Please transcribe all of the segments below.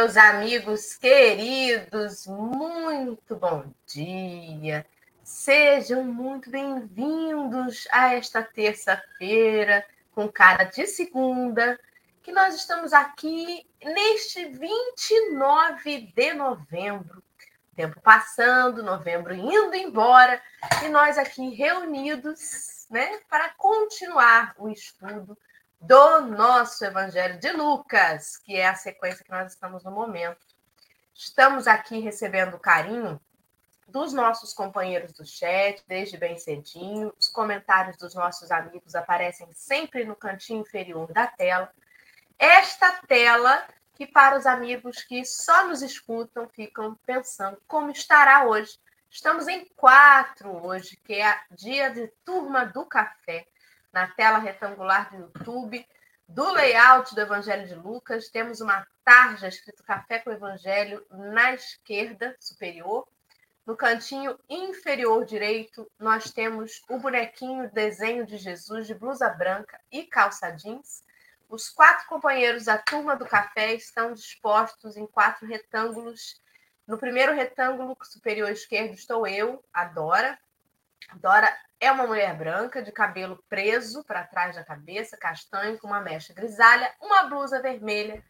meus amigos queridos, muito bom dia. Sejam muito bem-vindos a esta terça-feira, com cara de segunda, que nós estamos aqui neste 29 de novembro. Tempo passando, novembro indo embora, e nós aqui reunidos, né, para continuar o estudo do nosso Evangelho de Lucas, que é a sequência que nós estamos no momento. Estamos aqui recebendo o carinho dos nossos companheiros do chat, desde bem cedinho. Os comentários dos nossos amigos aparecem sempre no cantinho inferior da tela. Esta tela que para os amigos que só nos escutam ficam pensando como estará hoje. Estamos em quatro hoje, que é dia de turma do café na tela retangular do YouTube, do layout do Evangelho de Lucas, temos uma tarja escrito Café com Evangelho na esquerda superior. No cantinho inferior direito, nós temos o bonequinho desenho de Jesus de blusa branca e calça jeans. Os quatro companheiros da turma do café estão dispostos em quatro retângulos. No primeiro retângulo superior esquerdo estou eu, a Dora. Dora é uma mulher branca, de cabelo preso para trás da cabeça, castanho, com uma mecha grisalha, uma blusa vermelha,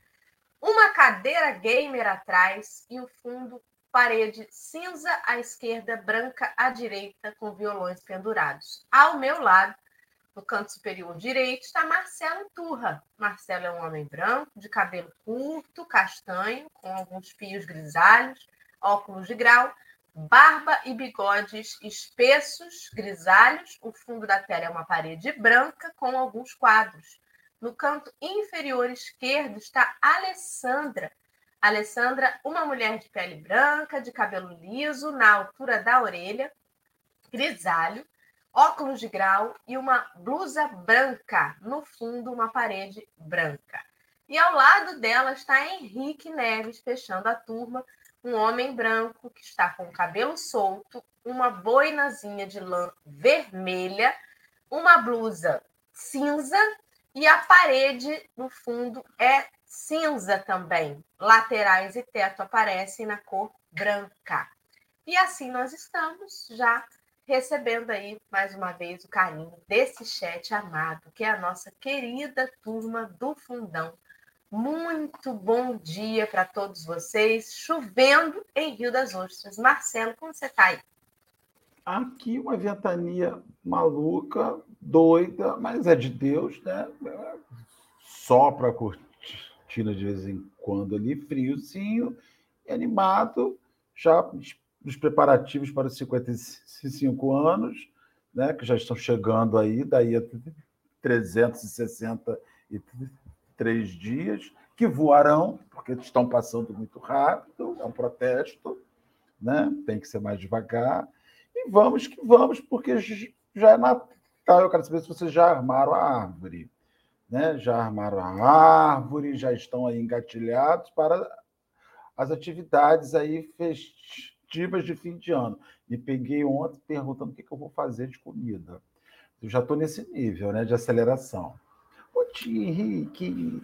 uma cadeira gamer atrás e o fundo parede cinza à esquerda, branca à direita, com violões pendurados. Ao meu lado, no canto superior direito, está Marcelo Turra. Marcelo é um homem branco, de cabelo curto, castanho, com alguns fios grisalhos, óculos de grau, barba e bigodes espessos, grisalhos. O fundo da tela é uma parede branca com alguns quadros. No canto inferior esquerdo está Alessandra. Alessandra, uma mulher de pele branca, de cabelo liso, na altura da orelha, grisalho, óculos de grau e uma blusa branca. No fundo, uma parede branca. E ao lado dela está Henrique Neves, fechando a turma, um homem branco que está com o cabelo solto, uma boinazinha de lã vermelha, uma blusa cinza e a parede no fundo é cinza também. Laterais e teto aparecem na cor branca. E assim nós estamos já recebendo aí mais uma vez o carinho desse chat amado, que é a nossa querida turma do Fundão muito bom dia para todos vocês. Chovendo em Rio das Ostras. Marcelo, como você está aí? Aqui uma ventania maluca, doida, mas é de Deus, né? Só para cortina de vez em quando ali, friozinho animado, já nos preparativos para os 55 anos, né? Que já estão chegando aí, daí a 360 e três dias, que voarão, porque estão passando muito rápido, é um protesto, né? tem que ser mais devagar. E vamos que vamos, porque já é Natal. Eu quero saber se vocês já armaram a árvore. Né? Já armaram a árvore, já estão aí engatilhados para as atividades aí festivas de fim de ano. Me peguei ontem perguntando o que, que eu vou fazer de comida. Eu já estou nesse nível né, de aceleração. Henrique.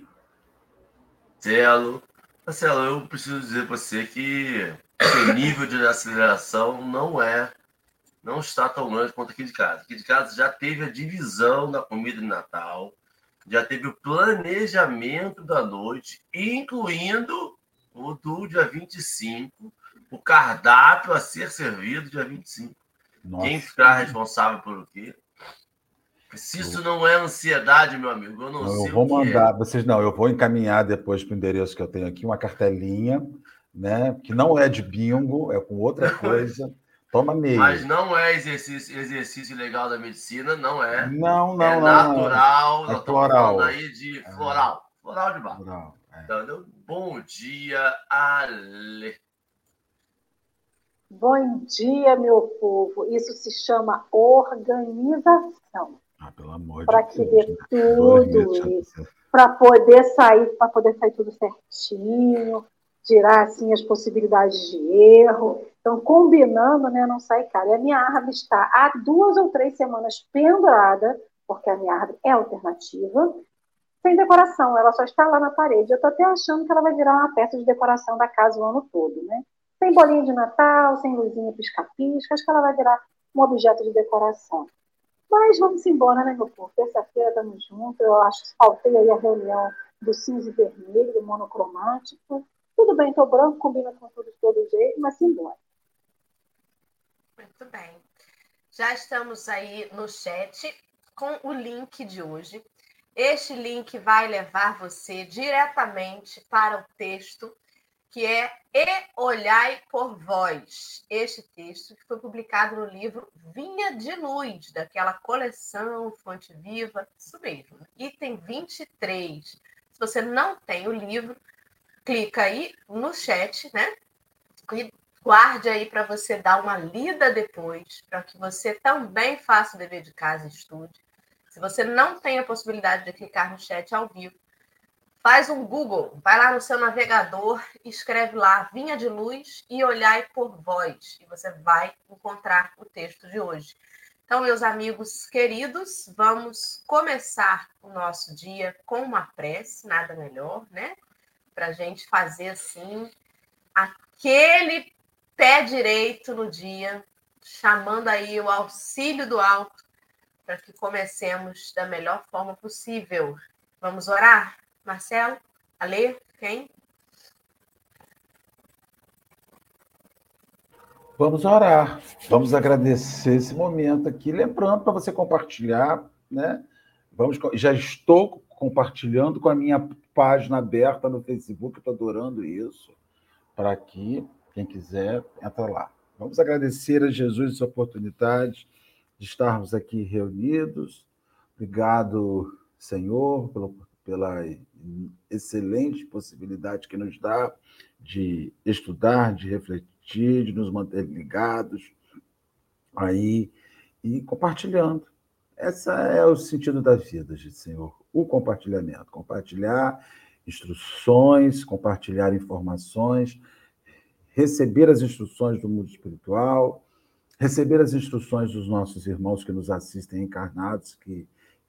Marcelo. Marcelo, eu preciso dizer para você que o nível de aceleração não é, não está tão grande quanto aqui de casa. Aqui de casa já teve a divisão da comida de Natal, já teve o planejamento da noite, incluindo o do dia 25, o cardápio a ser servido dia 25. Nossa. Quem ficará responsável por o quê? Se isso não é ansiedade, meu amigo, eu não, não sei. Eu vou mandar, é. vocês não, eu vou encaminhar depois para o endereço que eu tenho aqui, uma cartelinha, né? Que não é de bingo, é com outra coisa. Toma meio. Mas não é exercício, exercício legal da medicina, não é. Não, não, é não. natural, não. É floral. aí de é. floral. Floral de barro. Floral, é. então, bom dia, Ale. Bom dia, meu povo. Isso se chama organização. Ah, pelo amor de Deus. Para que dê né? tudo isso. Para poder sair, para poder sair tudo certinho, tirar assim as possibilidades de erro. Então, combinando, né, não sai caro. E a minha árvore está há duas ou três semanas pendurada, porque a minha árvore é alternativa, sem decoração, ela só está lá na parede. Eu estou até achando que ela vai virar uma peça de decoração da casa o ano todo, né? Sem bolinha de Natal, sem luzinha pisca-pisca, acho que ela vai virar um objeto de decoração. Mas vamos embora, né, meu povo? Terça-feira estamos juntos. Eu acho que faltei aí a reunião do cinza e vermelho, do monocromático. Tudo bem, estou branco, combina com tudo de todo jeito, mas embora. Muito bem. Já estamos aí no chat com o link de hoje. Este link vai levar você diretamente para o texto que é E Olhai por Vós. Este texto que foi publicado no livro Vinha de Luz, daquela coleção Fonte Viva, isso mesmo, item 23. Se você não tem o livro, clica aí no chat, né? E guarde aí para você dar uma lida depois, para que você também faça o dever de casa e estude. Se você não tem a possibilidade de clicar no chat ao vivo, Faz um Google, vai lá no seu navegador, escreve lá Vinha de Luz e Olhai por Vós, e você vai encontrar o texto de hoje. Então, meus amigos queridos, vamos começar o nosso dia com uma prece, nada melhor, né? Para a gente fazer assim aquele pé direito no dia, chamando aí o auxílio do alto, para que comecemos da melhor forma possível. Vamos orar? Marcelo? Ale? Quem? Vamos orar, vamos agradecer esse momento aqui, lembrando para você compartilhar, né? Vamos, já estou compartilhando com a minha página aberta no Facebook, estou adorando isso, para que quem quiser entra lá. Vamos agradecer a Jesus essa oportunidade de estarmos aqui reunidos. Obrigado, Senhor, pela excelente possibilidade que nos dá de estudar, de refletir, de nos manter ligados aí e compartilhando. Esse é o sentido da vida, Senhor, o compartilhamento, compartilhar instruções, compartilhar informações, receber as instruções do mundo espiritual, receber as instruções dos nossos irmãos que nos assistem encarnados, que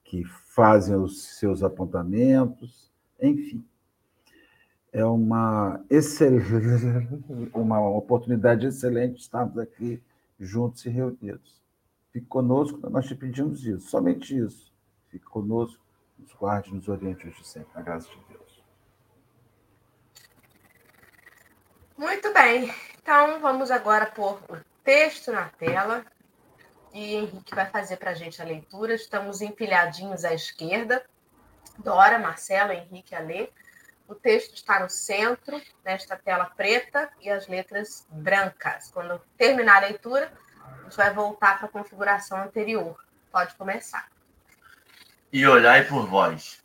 que fazem os seus apontamentos, enfim. É uma, excelente, uma oportunidade excelente estarmos aqui juntos e reunidos. Fique conosco, nós te pedimos isso, somente isso. Fique conosco, nos guarde, nos oriente hoje sempre, na graça de Deus. Muito bem, então vamos agora pôr o texto na tela e Henrique vai fazer para a gente a leitura. Estamos empilhadinhos à esquerda. Dora, Marcelo, Henrique a ler. O texto está no centro desta tela preta e as letras brancas. Quando terminar a leitura, a gente vai voltar para a configuração anterior. Pode começar. E olhai por vós.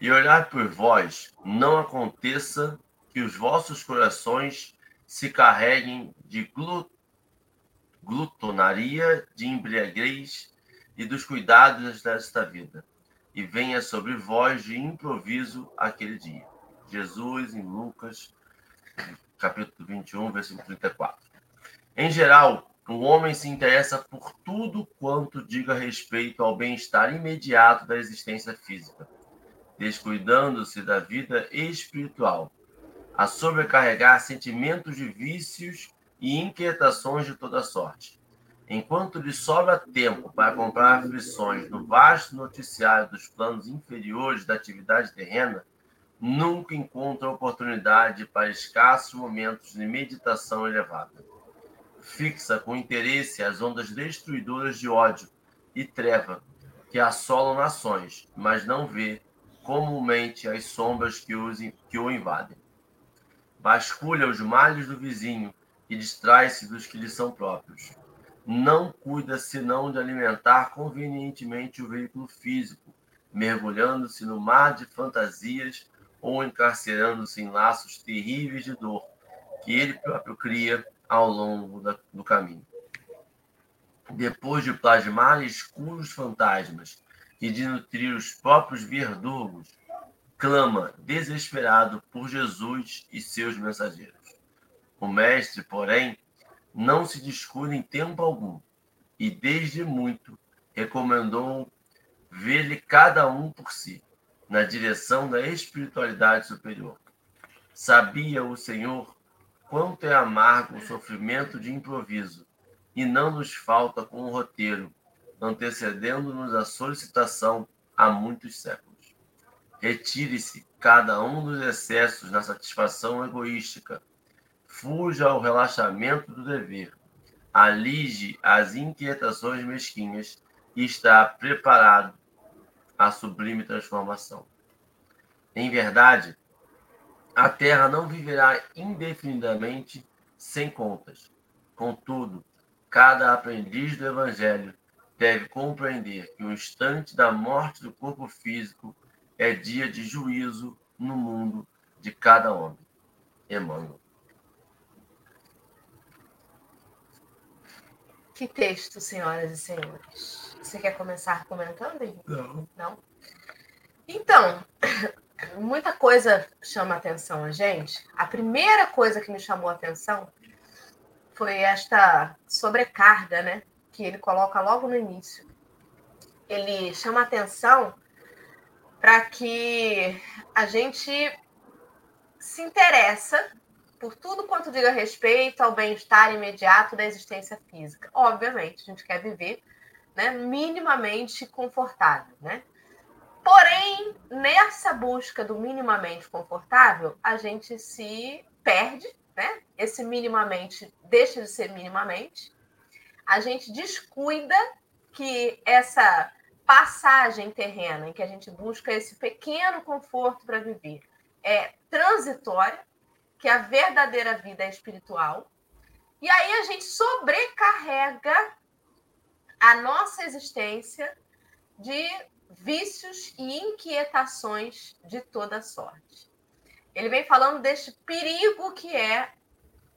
E olhai por vós, não aconteça que os vossos corações se carreguem de glutonaria, de embriaguez e dos cuidados desta vida, e venha sobre vós de improviso aquele dia. Jesus, em Lucas, capítulo 21, versículo 34. Em geral, o homem se interessa por tudo quanto diga respeito ao bem-estar imediato da existência física, descuidando-se da vida espiritual, a sobrecarregar sentimentos de vícios e inquietações de toda sorte. Enquanto lhe sobra tempo para comprar aflições no vasto noticiário dos planos inferiores da atividade terrena, nunca encontra oportunidade para escassos momentos de meditação elevada. Fixa com interesse as ondas destruidoras de ódio e treva que assolam nações, mas não vê comumente as sombras que, que o invadem. Vasculha os males do vizinho e distrai-se dos que lhe são próprios. Não cuida senão de alimentar convenientemente o veículo físico, mergulhando-se no mar de fantasias ou encarcerando-se em laços terríveis de dor que ele próprio cria ao longo da, do caminho. Depois de plasmar escuros fantasmas e de nutrir os próprios verdugos, clama desesperado por Jesus e seus mensageiros. O mestre, porém, não se descuida em tempo algum, e desde muito recomendou ver-lhe cada um por si. na direção da espiritualidade superior. Sabia o Senhor quanto é amargo o sofrimento de improviso, e não nos falta com o roteiro, antecedendo-nos a solicitação há muitos séculos. Retire-se cada um dos excessos na satisfação egoística, fuja ao relaxamento do dever, alige as inquietações mesquinhas e está preparado à sublime transformação. Em verdade, a terra não viverá indefinidamente sem contas. Contudo, cada aprendiz do Evangelho deve compreender que o instante da morte do corpo físico é dia de juízo no mundo de cada homem. Emmanuel. Que texto, senhoras e senhores. Você quer começar comentando? Não. Não? Então, muita coisa chama atenção a gente. A primeira coisa que me chamou a atenção foi esta sobrecarga, né? Que ele coloca logo no início. Ele chama atenção para que a gente se interessa por tudo quanto diga respeito ao bem-estar imediato da existência física. Obviamente, a gente quer viver né, minimamente confortável, né? Porém, nessa busca do minimamente confortável, a gente se perde, né? Esse minimamente deixa de ser minimamente. A gente descuida que essa passagem terrena em que a gente busca esse pequeno conforto para viver é transitória, que a verdadeira vida é espiritual. E aí a gente sobrecarrega a nossa existência de vícios e inquietações de toda sorte. Ele vem falando deste perigo que é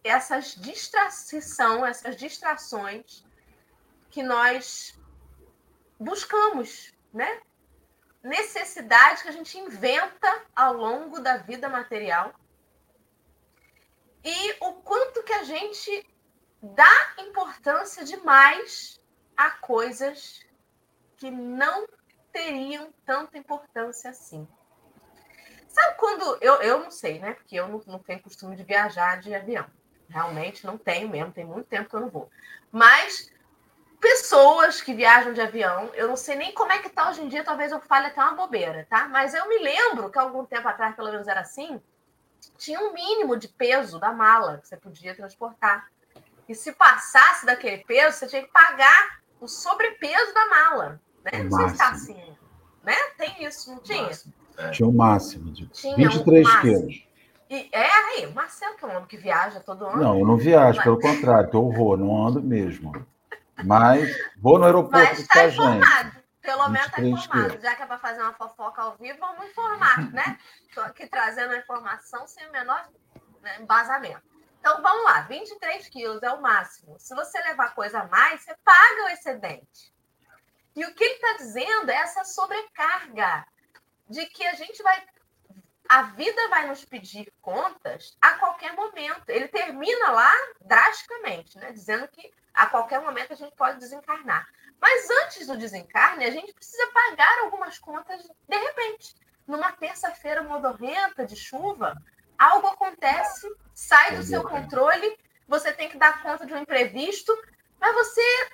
essas distração, essas distrações que nós buscamos, né? Necessidade que a gente inventa ao longo da vida material e o quanto que a gente dá importância demais a coisas que não teriam tanta importância assim. Sabe quando. Eu, eu não sei, né? Porque eu não, não tenho costume de viajar de avião. Realmente não tenho mesmo, tem muito tempo que eu não vou. Mas pessoas que viajam de avião, eu não sei nem como é que tá hoje em dia, talvez eu fale até uma bobeira, tá? Mas eu me lembro que algum tempo atrás, pelo menos era assim, tinha um mínimo de peso da mala que você podia transportar. E se passasse daquele peso, você tinha que pagar o sobrepeso da mala. Né? Não sei se está assim. Né? Tem isso, não tinha? É. Tinha o um máximo de tinha 23 um quilos. E, é aí, o Marcelo, que é um homem que viaja todo ano. Não, eu não viajo, mas... pelo contrário, eu vou, não ando mesmo. Mas vou no aeroporto Mas está informado. Gente. Pelo menos está informado. Já que é para fazer uma fofoca ao vivo, vamos informar, né? Aqui trazendo a informação sem o menor né, embasamento. Então, vamos lá. 23 quilos é o máximo. Se você levar coisa a mais, você paga o excedente. E o que ele está dizendo é essa sobrecarga de que a gente vai. A vida vai nos pedir contas a qualquer momento. Ele termina lá drasticamente, né? Dizendo que a qualquer momento a gente pode desencarnar. Mas antes do desencarne, a gente precisa pagar algumas contas de repente. Numa terça-feira modorrenta de chuva, algo acontece, sai do seu controle, você tem que dar conta de um imprevisto, mas você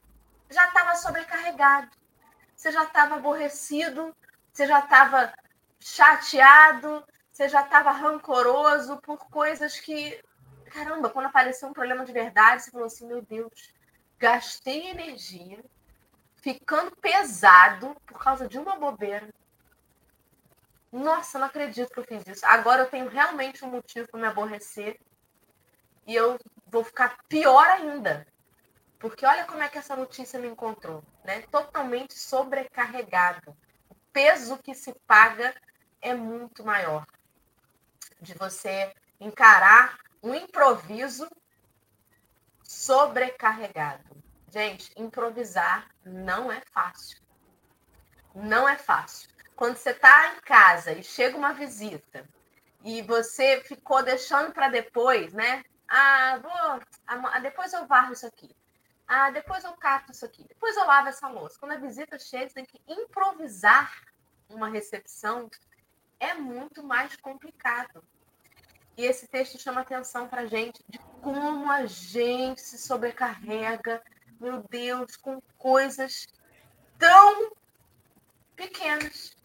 já estava sobrecarregado você já estava aborrecido, você já estava chateado, você já estava rancoroso por coisas que. Caramba, quando apareceu um problema de verdade, você falou assim: meu Deus, gastei energia ficando pesado por causa de uma bobeira. Nossa, não acredito que eu fiz isso. Agora eu tenho realmente um motivo para me aborrecer e eu vou ficar pior ainda. Porque olha como é que essa notícia me encontrou, né? Totalmente sobrecarregado. O peso que se paga é muito maior. De você encarar um improviso sobrecarregado. Gente, improvisar não é fácil. Não é fácil. Quando você está em casa e chega uma visita e você ficou deixando para depois, né? Ah, vou, depois eu varro isso aqui. Ah, depois eu cato isso aqui. Depois eu lavo essa louça. Quando a visita chega, você tem que improvisar uma recepção. é muito mais complicado. E esse texto chama atenção para gente de como a gente se sobrecarrega, meu Deus, com coisas tão pequenas.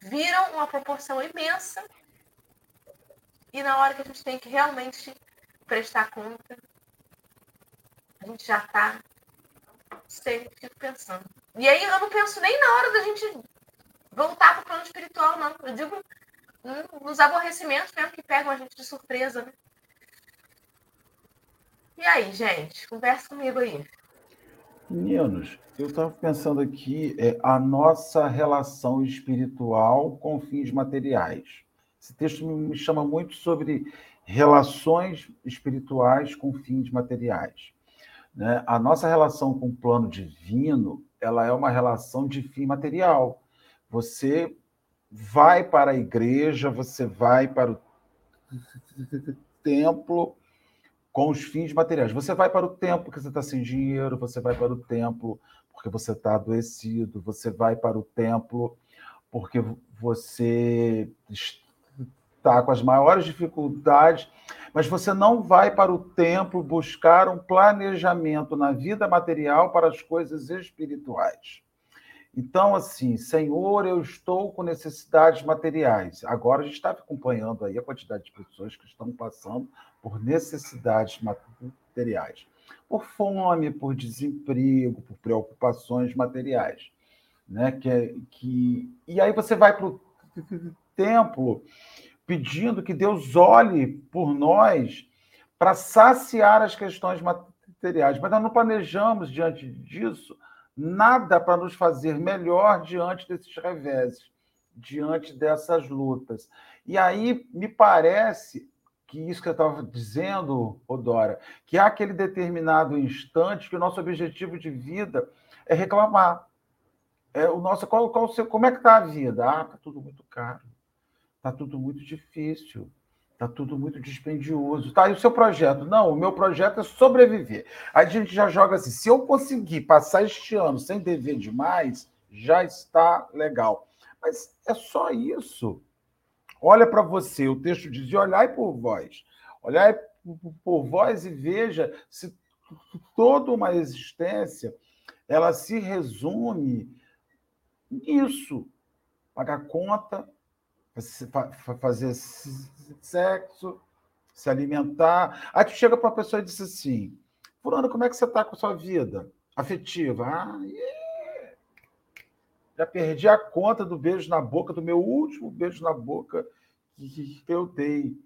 Viram uma proporção imensa e na hora que a gente tem que realmente prestar conta, a gente já está fico pensando. E aí eu não penso nem na hora da gente voltar para o plano espiritual, não. Eu digo nos aborrecimentos mesmo que pegam a gente de surpresa, né? E aí, gente? Conversa comigo aí. Meninos, eu estava pensando aqui é, a nossa relação espiritual com fins materiais. Esse texto me chama muito sobre relações espirituais com fins materiais. Né? A nossa relação com o plano divino ela é uma relação de fim material. Você vai para a igreja, você vai para o templo com os fins materiais. Você vai para o templo porque você está sem dinheiro, você vai para o templo porque você está adoecido, você vai para o templo porque você está com as maiores dificuldades, mas você não vai para o templo buscar um planejamento na vida material para as coisas espirituais. Então, assim, Senhor, eu estou com necessidades materiais. Agora a gente está acompanhando aí a quantidade de pessoas que estão passando por necessidades materiais, por fome, por desemprego, por preocupações materiais, né? Que, é, que e aí você vai para o templo pedindo que Deus olhe por nós para saciar as questões materiais, mas nós não planejamos diante disso nada para nos fazer melhor diante desses reveses, diante dessas lutas. E aí me parece que isso que eu estava dizendo, Odora, que há aquele determinado instante que o nosso objetivo de vida é reclamar. É o nosso, qual, qual, como é que está a vida? Ah, está tudo muito caro. Está tudo muito difícil. Está tudo muito dispendioso. Tá, e o seu projeto? Não, o meu projeto é sobreviver. Aí a gente já joga assim: se eu conseguir passar este ano sem dever demais, já está legal. Mas é só isso. Olha para você, o texto diz: olhai por vós. Olhai por vós e veja se toda uma existência ela se resume nisso. Pagar conta, fazer sexo, se alimentar. Aí tu chega para uma pessoa e diz assim: Fulano, como é que você está com a sua vida afetiva? Ah, yeah. Já perdi a conta do beijo na boca, do meu último beijo na boca que eu dei.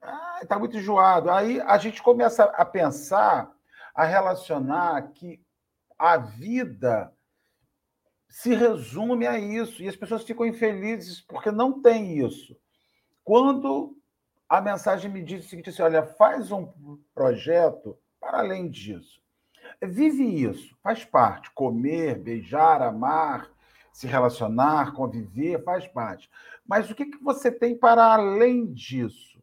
Ah, está muito enjoado. Aí a gente começa a pensar, a relacionar que a vida se resume a isso. E as pessoas ficam infelizes porque não tem isso. Quando a mensagem me diz o seguinte: assim, olha, faz um projeto para além disso. Vive isso, faz parte. Comer, beijar, amar, se relacionar, conviver, faz parte. Mas o que, que você tem para além disso?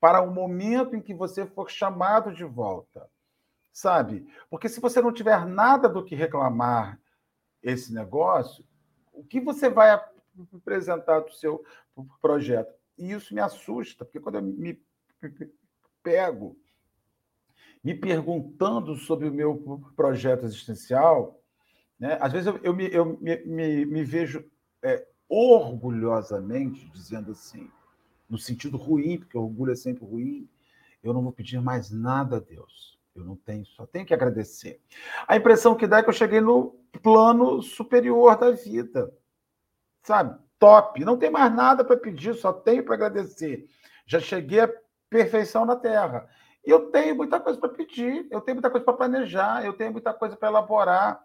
Para o momento em que você for chamado de volta. Sabe? Porque se você não tiver nada do que reclamar esse negócio, o que você vai apresentar do seu projeto? E isso me assusta, porque quando eu me pego me perguntando sobre o meu projeto existencial, né? às vezes eu, eu, me, eu me, me, me vejo é, orgulhosamente dizendo assim, no sentido ruim, porque orgulho é sempre ruim, eu não vou pedir mais nada a Deus. Eu não tenho, só tenho que agradecer. A impressão que dá é que eu cheguei no plano superior da vida. Sabe? Top. Não tem mais nada para pedir, só tenho para agradecer. Já cheguei à perfeição na Terra. E eu tenho muita coisa para pedir, eu tenho muita coisa para planejar, eu tenho muita coisa para elaborar.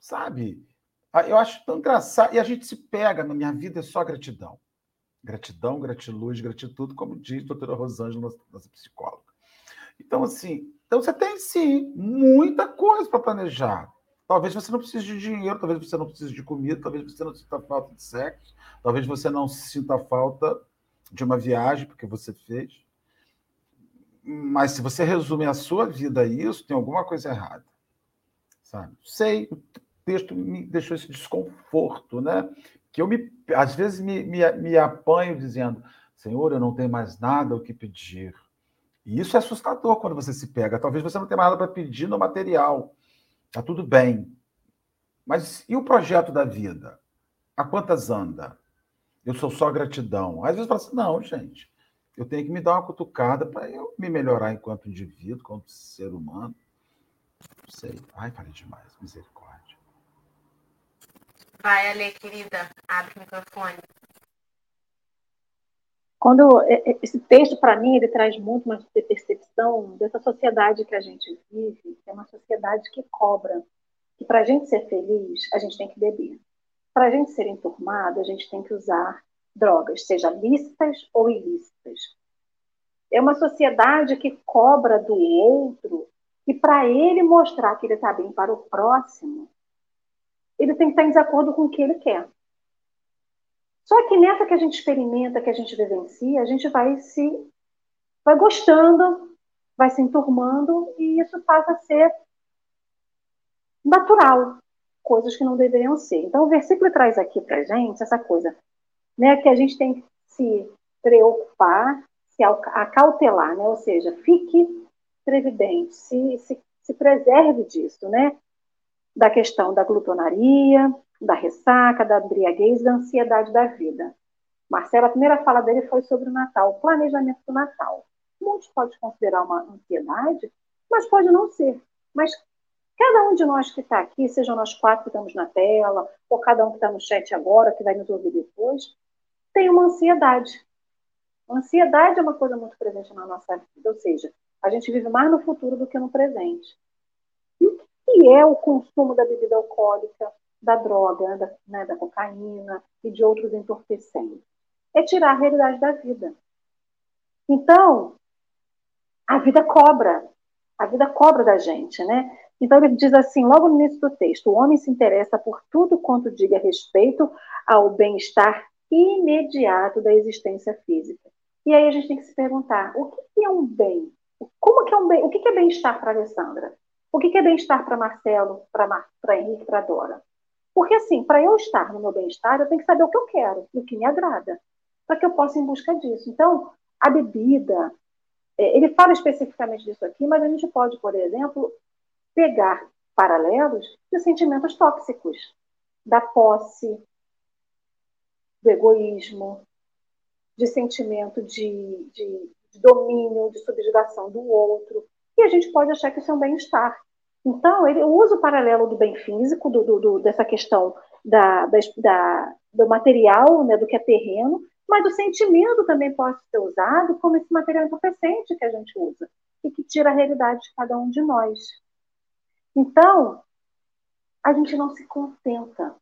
Sabe? Ah, eu acho tão engraçado. E a gente se pega, na minha vida é só gratidão. Gratidão, gratiluz, gratitude, como diz a doutora Rosângela, nossa psicóloga. Então, assim, então você tem sim muita coisa para planejar. Talvez você não precise de dinheiro, talvez você não precise de comida, talvez você não sinta falta de sexo, talvez você não sinta falta de uma viagem porque você fez. Mas se você resume a sua vida a isso, tem alguma coisa errada. Sabe? Sei, texto me deixou esse desconforto, né? que eu me, às vezes me, me, me apanho dizendo, Senhor, eu não tenho mais nada o que pedir. E isso é assustador quando você se pega. Talvez você não tenha nada para pedir no material. Está tudo bem. Mas e o projeto da vida? A quantas anda? Eu sou só gratidão. Às vezes fala assim, não, gente, eu tenho que me dar uma cutucada para eu me melhorar enquanto indivíduo, enquanto ser humano. Não sei. Ai, falei demais. Misericórdia. Vai, Ale, querida. Abre o microfone. Quando esse texto para mim ele traz muito uma percepção dessa sociedade que a gente vive, que é uma sociedade que cobra que para a gente ser feliz a gente tem que beber, para a gente ser enturmado a gente tem que usar drogas, seja lícitas ou ilícitas. É uma sociedade que cobra do outro que para ele mostrar que ele está bem para o próximo, ele tem que estar em desacordo com o que ele quer. Só que nessa que a gente experimenta, que a gente vivencia, a gente vai se vai gostando, vai se enturmando e isso passa a ser natural, coisas que não deveriam ser. Então o versículo traz aqui para gente essa coisa, né, que a gente tem que se preocupar, se acautelar, né? Ou seja, fique previdente, se, se, se preserve disso, né? Da questão da glutonaria, da ressaca, da embriaguez, da ansiedade da vida. Marcelo, a primeira fala dele foi sobre o Natal, o planejamento do Natal. Muitos podem considerar uma ansiedade, mas pode não ser. Mas cada um de nós que está aqui, sejam nós quatro que estamos na tela, ou cada um que está no chat agora, que vai nos ouvir depois, tem uma ansiedade. Ansiedade é uma coisa muito presente na nossa vida, ou seja, a gente vive mais no futuro do que no presente. Que é o consumo da bebida alcoólica? da droga, da, né, da cocaína e de outros entorpecentes. É tirar a realidade da vida. Então, a vida cobra. A vida cobra da gente, né? Então ele diz assim, logo no início do texto, o homem se interessa por tudo quanto diga respeito ao bem-estar imediato da existência física. E aí a gente tem que se perguntar, o que é um bem? Como que é um bem? O que é bem-estar para Alessandra? O que é bem-estar para Marcelo, para Henrique, para Dora? Porque, assim, para eu estar no meu bem-estar, eu tenho que saber o que eu quero, o que me agrada, para que eu possa ir em busca disso. Então, a bebida, é, ele fala especificamente disso aqui, mas a gente pode, por exemplo, pegar paralelos de sentimentos tóxicos, da posse, do egoísmo, de sentimento de, de, de domínio, de subjugação do outro. E a gente pode achar que isso é um bem-estar. Então, ele usa o paralelo do bem físico, do, do, do dessa questão da, da, do material, né, do que é terreno, mas o sentimento também pode ser usado como esse material entorpecente que a gente usa e que tira a realidade de cada um de nós. Então, a gente não se contenta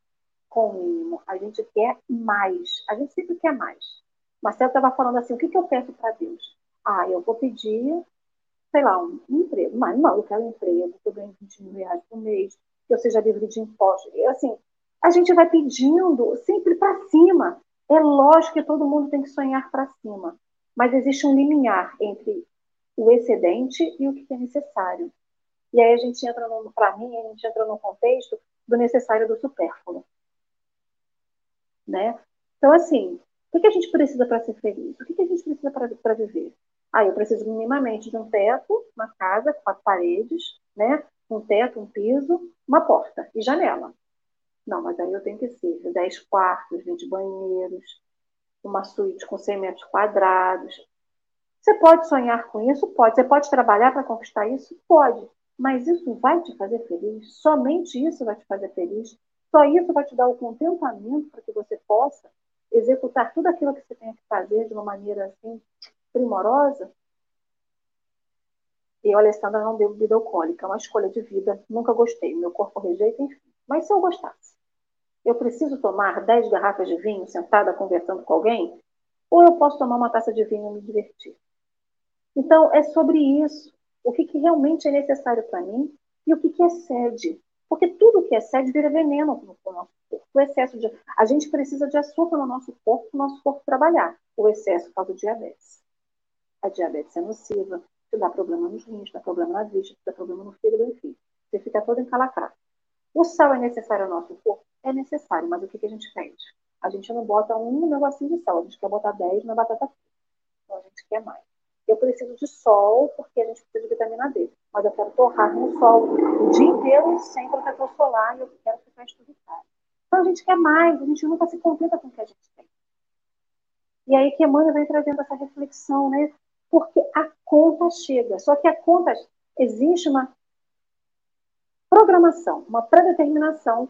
com o mínimo, a gente quer mais, a gente sempre quer mais. Marcelo estava falando assim: o que, que eu peço para Deus? Ah, eu vou pedir sei lá, um, emprego. Mas não, eu quero um emprego, que eu ganhe 20 mil reais por mês, que eu seja livre de impostos. E, assim, a gente vai pedindo sempre para cima. É lógico que todo mundo tem que sonhar para cima, mas existe um limiar entre o excedente e o que é necessário. E aí a gente entra, para mim, a gente entra no contexto do necessário do supérfluo. Né? Então, assim, o que a gente precisa para ser feliz? O que a gente precisa para viver? Aí eu preciso minimamente de um teto, uma casa com quatro paredes, né? Um teto, um piso, uma porta e janela. Não, mas aí eu tenho que ser 10 quartos, 20 banheiros, uma suíte com 100 metros quadrados. Você pode sonhar com isso? Pode. Você pode trabalhar para conquistar isso? Pode. Mas isso vai te fazer feliz? Somente isso vai te fazer feliz? Só isso vai te dar o contentamento para que você possa executar tudo aquilo que você tem que fazer de uma maneira assim primorosa, eu, Alessandra, não devo bebida alcoólica. É uma escolha de vida. Nunca gostei. Meu corpo rejeita, enfim. Mas se eu gostasse, eu preciso tomar 10 garrafas de vinho sentada conversando com alguém? Ou eu posso tomar uma taça de vinho e me divertir? Então, é sobre isso. O que, que realmente é necessário para mim e o que, que excede. Porque tudo que excede vira veneno para o nosso corpo. O excesso de... A gente precisa de açúcar no nosso corpo para o nosso corpo trabalhar. O excesso causa diabetes a diabetes é nociva, te dá problema nos rins, dá problema na vista, te dá problema no fígado, enfim. Você fica todo encalacrado. O sal é necessário ao nosso corpo? É necessário, mas o que, que a gente pede? A gente não bota um negocinho de sal, a gente quer botar 10 na batata frita. Então a gente quer mais. Eu preciso de sol, porque a gente precisa de vitamina D. Mas eu quero torrar no sol o dia inteiro sem protetor solar e eu quero ficar estudiado. Então a gente quer mais, a gente nunca se contenta com o que a gente tem. E aí que Emmanuel vem trazendo essa reflexão, né? Porque a conta chega. Só que a conta existe uma programação, uma predeterminação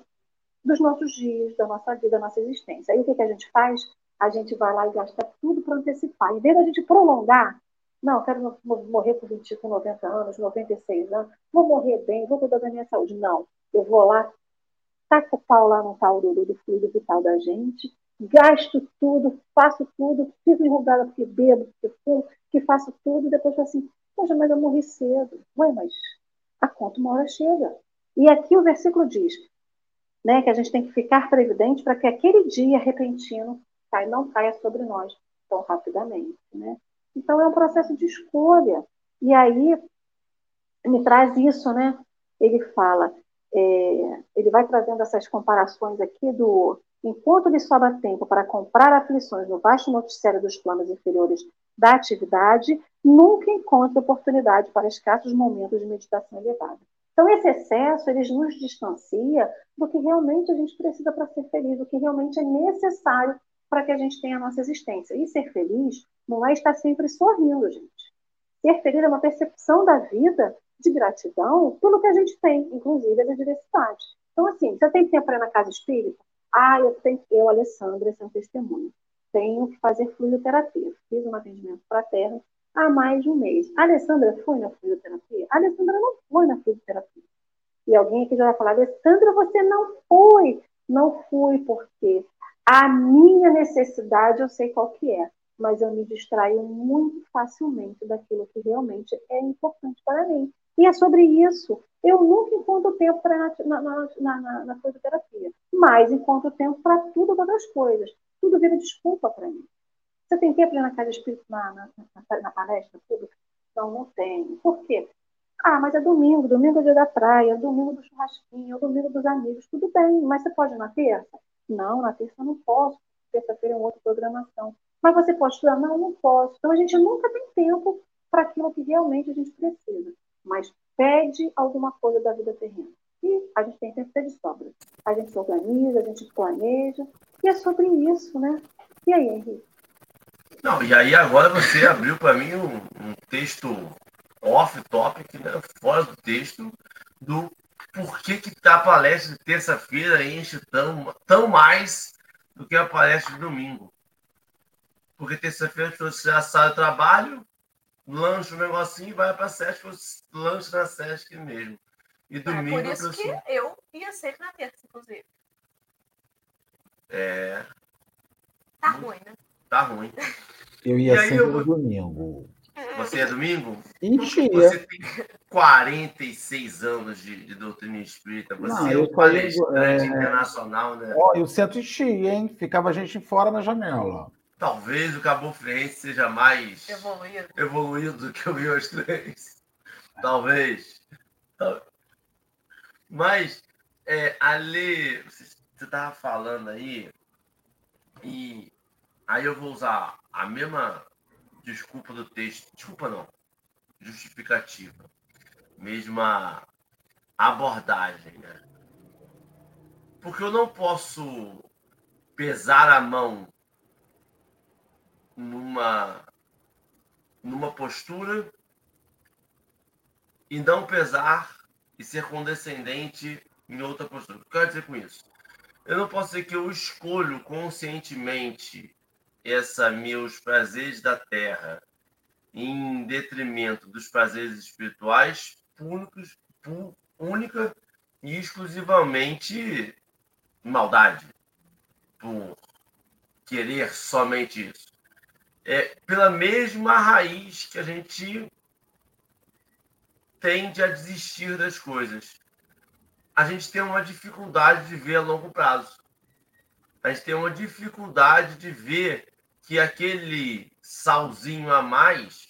dos nossos dias, da nossa vida, da nossa existência. Aí o que, que a gente faz? A gente vai lá e gasta tudo para antecipar. Em vez da gente prolongar, não, quero morrer com 20, com 90 anos, 96 anos, vou morrer bem, vou cuidar da minha saúde. Não, eu vou lá, taco o pau lá no tal do, do fluido vital da gente, gasto tudo, faço tudo, fico enrugada porque bebo, porque fumo, que faço tudo, e depois falo assim, poxa, mas eu morri cedo. Ué, mas a conta uma hora chega. E aqui o versículo diz né, que a gente tem que ficar previdente para que aquele dia repentino não caia sobre nós tão rapidamente. Né? Então, é um processo de escolha. E aí, me traz isso, né? Ele fala, é, ele vai trazendo essas comparações aqui do enquanto lhe sobra tempo para comprar aflições no vasto noticiário dos planos inferiores da atividade, nunca encontra oportunidade para escassos momentos de meditação elevada. Então, esse excesso, ele nos distancia do que realmente a gente precisa para ser feliz, do que realmente é necessário para que a gente tenha a nossa existência. E ser feliz não é estar sempre sorrindo, gente. Ser feliz é uma percepção da vida de gratidão pelo que a gente tem, inclusive a diversidade. Então, assim, você tem tempo para ir na casa espírita? Ah, eu, tenho, eu Alessandra, esse é um testemunho. Tenho que fazer fluidoterapia. Fiz um atendimento fraterno há mais de um mês. Alessandra foi na fisioterapia? A Alessandra não foi na fisioterapia. E alguém aqui já vai falar, Alessandra, você não foi. Não fui porque a minha necessidade eu sei qual que é, mas eu me distraio muito facilmente daquilo que realmente é importante para mim. E é sobre isso. Eu nunca encontro tempo para na, fisioterapia, mas encontro tempo para tudo outras coisas. Tudo vira desculpa para mim. Você tem tempo na casa espírita, na, na, na, palestra pública? Não, não tenho. Por quê? Ah, mas é domingo, domingo é dia da praia, é domingo do churrasquinho, é domingo dos amigos. Tudo bem, mas você pode ir na terça? Não, na terça eu não posso. Terça-feira é uma outra programação. Mas você pode estudar? Não, não posso. Então a gente nunca tem tempo para aquilo que realmente a gente precisa. Mas pede alguma coisa da vida terrena. E a gente tem tempo de sobra. A gente se organiza, a gente planeja. E é sobre isso, né? E aí, Henrique? Não, e aí agora você abriu para mim um, um, texto off-topic, né, fora do texto, do porquê que tá a palestra de terça-feira enche tão, tão mais do que a palestra de domingo. Porque terça-feira você já sai do trabalho, lancha um negocinho e vai para a SESC, lancha na SESC mesmo. E domingo. É por isso que eu ia sempre na terça, inclusive. É. Tá ruim, né? Tá ruim. Eu ia sempre eu... no domingo. Você é domingo? Ixi, você tem 46 anos de, de doutrina espírita. Você Não, é um palestrante é... internacional, né? Ó, e o centro enchia, hein? Ficava a gente fora na janela. Talvez o Cabo Friense seja mais evoluído, evoluído do que o Rio Três. Talvez. Mas, é, ali, você estava falando aí, e Aí eu vou usar a mesma desculpa do texto. Desculpa não. Justificativa. Mesma abordagem, né? Porque eu não posso pesar a mão numa numa postura e não pesar e ser condescendente em outra postura. O que eu quero dizer com isso? Eu não posso dizer que eu escolho conscientemente essa meus prazeres da terra em detrimento dos prazeres espirituais únicos, única e exclusivamente maldade, por querer somente isso. É pela mesma raiz que a gente tende a desistir das coisas. A gente tem uma dificuldade de ver a longo prazo. A gente tem uma dificuldade de ver que aquele salzinho a mais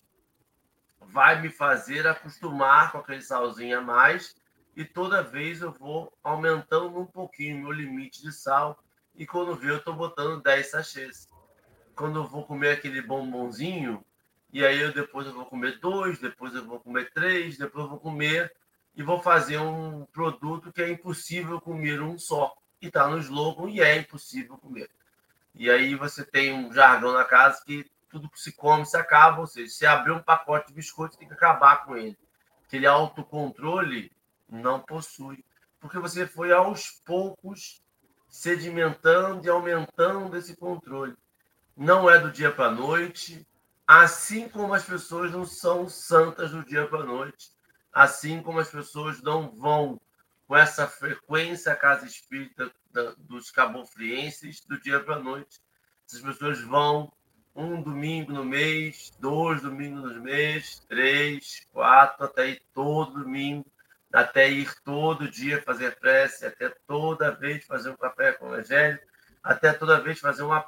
vai me fazer acostumar com aquele salzinho a mais e toda vez eu vou aumentando um pouquinho meu limite de sal e quando vê, eu estou botando 10 sachês. Quando eu vou comer aquele bombonzinho, e aí eu, depois eu vou comer dois, depois eu vou comer três, depois eu vou comer e vou fazer um produto que é impossível comer um só. E está no slogan e é impossível comer. E aí você tem um jargão na casa que tudo que se come se acaba, ou seja, se abrir um pacote de biscoito, tem que acabar com ele. Aquele autocontrole não possui. Porque você foi aos poucos sedimentando e aumentando esse controle. Não é do dia para a noite, assim como as pessoas não são santas do dia para a noite, assim como as pessoas não vão com essa frequência à casa espírita dos cabofrienses do dia para a noite. Essas pessoas vão um domingo no mês, dois domingos no mês, três, quatro, até ir todo domingo até ir todo dia fazer prece, até toda vez fazer um café com o Evangelho, até toda vez fazer uma.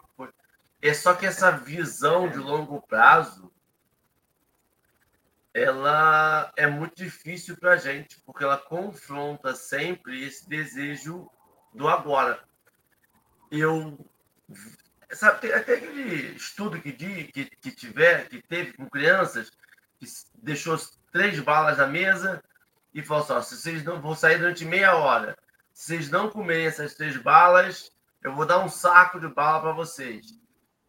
É só que essa visão de longo prazo, ela é muito difícil para a gente, porque ela confronta sempre esse desejo do agora. Eu sabe, até aquele estudo que, que, que tiver, que teve com crianças, que deixou três balas na mesa, e falou assim: ó, se vocês não vão sair durante meia hora, se vocês não comerem essas três balas, eu vou dar um saco de bala para vocês.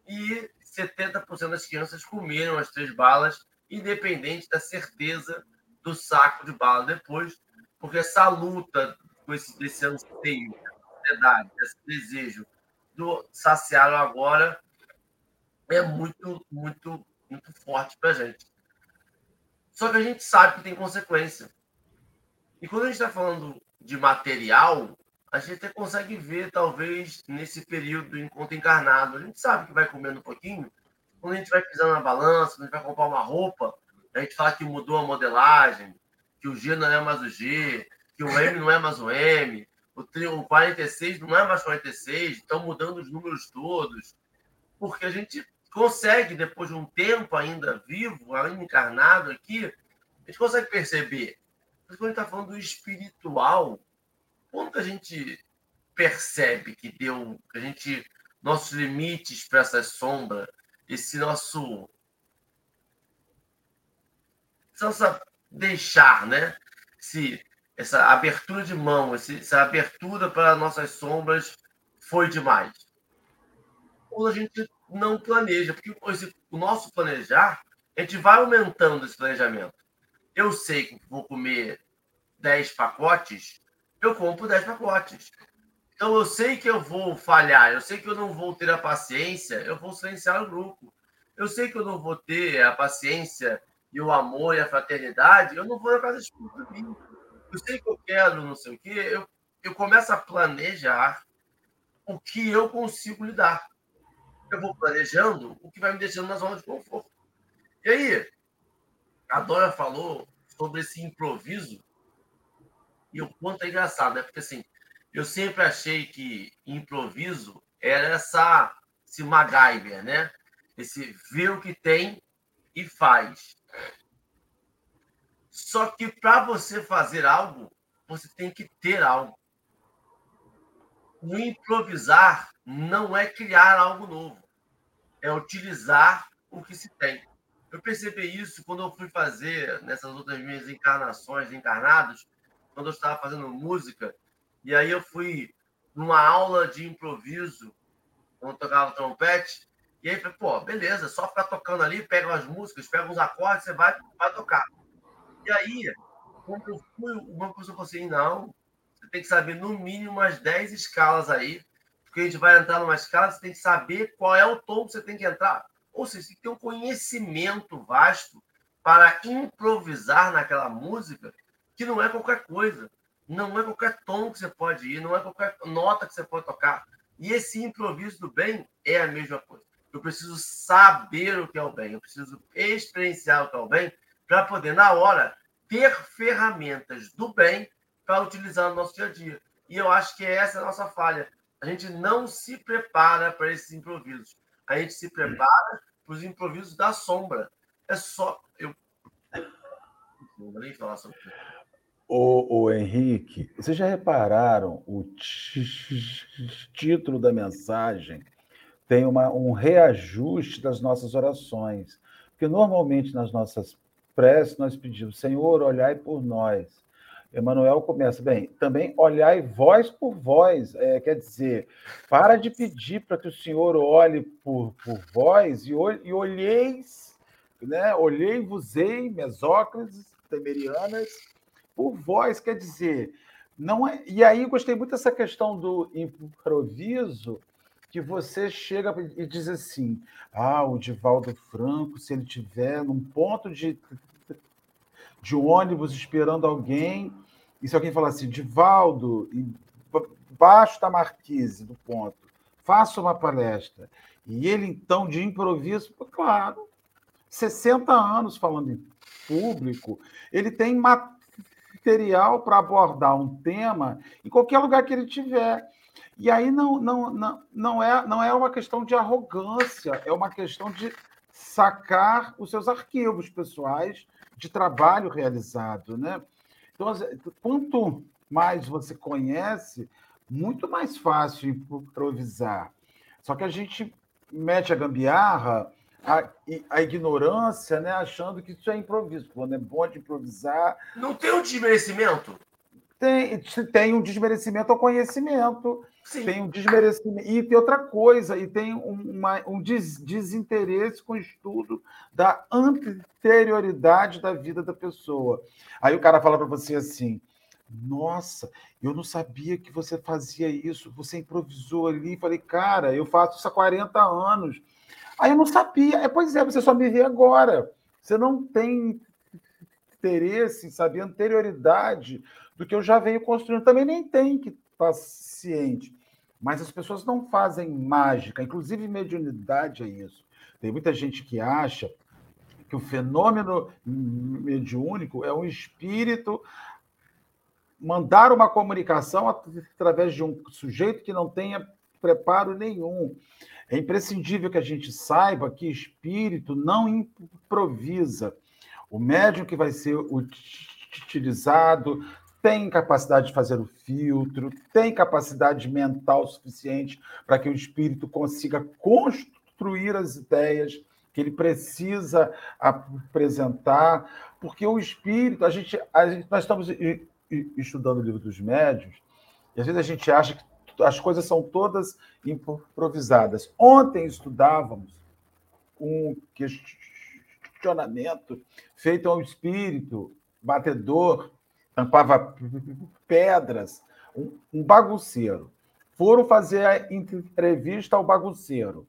E 70% das crianças comeram as três balas, independente da certeza do saco de bala depois, porque essa luta com esse desse anseio da sociedade, esse desejo do saciar agora é muito, muito, muito forte para a gente. Só que a gente sabe que tem consequência. E quando a gente está falando de material, a gente consegue ver, talvez, nesse período do encontro encarnado. A gente sabe que vai comendo um pouquinho. Quando a gente vai pisando na balança, quando a gente vai comprar uma roupa, a gente fala que mudou a modelagem, que o G não é mais o G, que o M não é mais o M, o 46 não é mais 46, estão mudando os números todos. Porque a gente consegue, depois de um tempo ainda vivo, ainda encarnado aqui, a gente consegue perceber mas quando a gente está falando do espiritual, quando a gente percebe que deu, que a gente, nossos limites para essa sombra, esse nosso. Essa deixar, né? Esse, essa abertura de mão, essa abertura para nossas sombras foi demais. Quando a gente não planeja, porque esse, o nosso planejar, a gente vai aumentando esse planejamento eu sei que vou comer 10 pacotes, eu compro 10 pacotes. Então eu sei que eu vou falhar, eu sei que eu não vou ter a paciência, eu vou silenciar o grupo. Eu sei que eu não vou ter a paciência e o amor e a fraternidade, eu não vou na casa espírita mim. Eu sei que eu quero não sei o quê, eu, eu começo a planejar o que eu consigo lidar. Eu vou planejando o que vai me deixando na zona de conforto. E aí, a Dora falou sobre esse improviso e o quanto é engraçado, né? Porque assim, eu sempre achei que improviso era essa, esse MacGyver, né? Esse ver o que tem e faz. Só que para você fazer algo, você tem que ter algo. O improvisar não é criar algo novo, é utilizar o que se tem. Eu percebi isso quando eu fui fazer nessas outras minhas encarnações, encarnados, quando eu estava fazendo música, e aí eu fui numa aula de improviso, quando eu tocava trompete, e aí falei, pô, beleza, só ficar tocando ali, pega as músicas, pega uns acordes, você vai, vai tocar. E aí, quando eu fui, uma pessoa falou assim, não, você tem que saber no mínimo umas 10 escalas aí, porque a gente vai entrar numa escala, você tem que saber qual é o tom que você tem que entrar. Ou seja, você tem que ter um conhecimento vasto para improvisar naquela música, que não é qualquer coisa. Não é qualquer tom que você pode ir, não é qualquer nota que você pode tocar. E esse improviso do bem é a mesma coisa. Eu preciso saber o que é o bem, eu preciso experienciar o que é o bem, para poder, na hora, ter ferramentas do bem para utilizar no nosso dia a dia. E eu acho que essa é a nossa falha. A gente não se prepara para esses improvisos a gente se prepara para os improvisos da sombra. É só. Eu não vou nem falar sobre isso. O, o Henrique, vocês já repararam o título da mensagem tem uma, um reajuste das nossas orações. Porque normalmente nas nossas preces nós pedimos, Senhor, olhai por nós. Emmanuel começa, bem, também olhai vós por vós, é, quer dizer, para de pedir para que o Senhor olhe por, por vós e, e olheis, né? olhei-vos-ei, mesócrates, temerianas, por vós, quer dizer, não é. E aí gostei muito dessa questão do improviso, que você chega e diz assim: ah, o Divaldo Franco, se ele tiver num ponto de, de ônibus esperando alguém, e se alguém falar assim, Divaldo, baixo da marquise do ponto, faça uma palestra. E ele, então, de improviso, claro, 60 anos falando em público, ele tem material para abordar um tema em qualquer lugar que ele tiver. E aí não, não, não, não, é, não é uma questão de arrogância, é uma questão de sacar os seus arquivos pessoais de trabalho realizado. Né? Então, quanto mais você conhece, muito mais fácil improvisar. Só que a gente mete a gambiarra, a, a ignorância, né, achando que isso é improviso. Quando é bom de improvisar. Não tem um desmerecimento? Tem, tem um desmerecimento ao conhecimento. Sim. Tem um desmerecimento. E tem outra coisa, e tem uma, um des, desinteresse com o estudo da anterioridade da vida da pessoa. Aí o cara fala para você assim: nossa, eu não sabia que você fazia isso, você improvisou ali. Falei, cara, eu faço isso há 40 anos. Aí eu não sabia. É, pois é, você só me vê agora. Você não tem interesse a anterioridade do que eu já venho construindo. Também nem tem que estar tá ciente. Mas as pessoas não fazem mágica, inclusive mediunidade é isso. Tem muita gente que acha que o fenômeno mediúnico é um espírito mandar uma comunicação através de um sujeito que não tenha preparo nenhum. É imprescindível que a gente saiba que espírito não improvisa. O médium que vai ser utilizado tem capacidade de fazer o filtro, tem capacidade mental suficiente para que o espírito consiga construir as ideias que ele precisa apresentar, porque o espírito, a gente, a gente nós estamos estudando o livro dos médios, e às vezes a gente acha que as coisas são todas improvisadas. Ontem estudávamos um questionamento feito ao espírito batedor tampava pedras, um, um bagunceiro. Foram fazer a entrevista ao bagunceiro.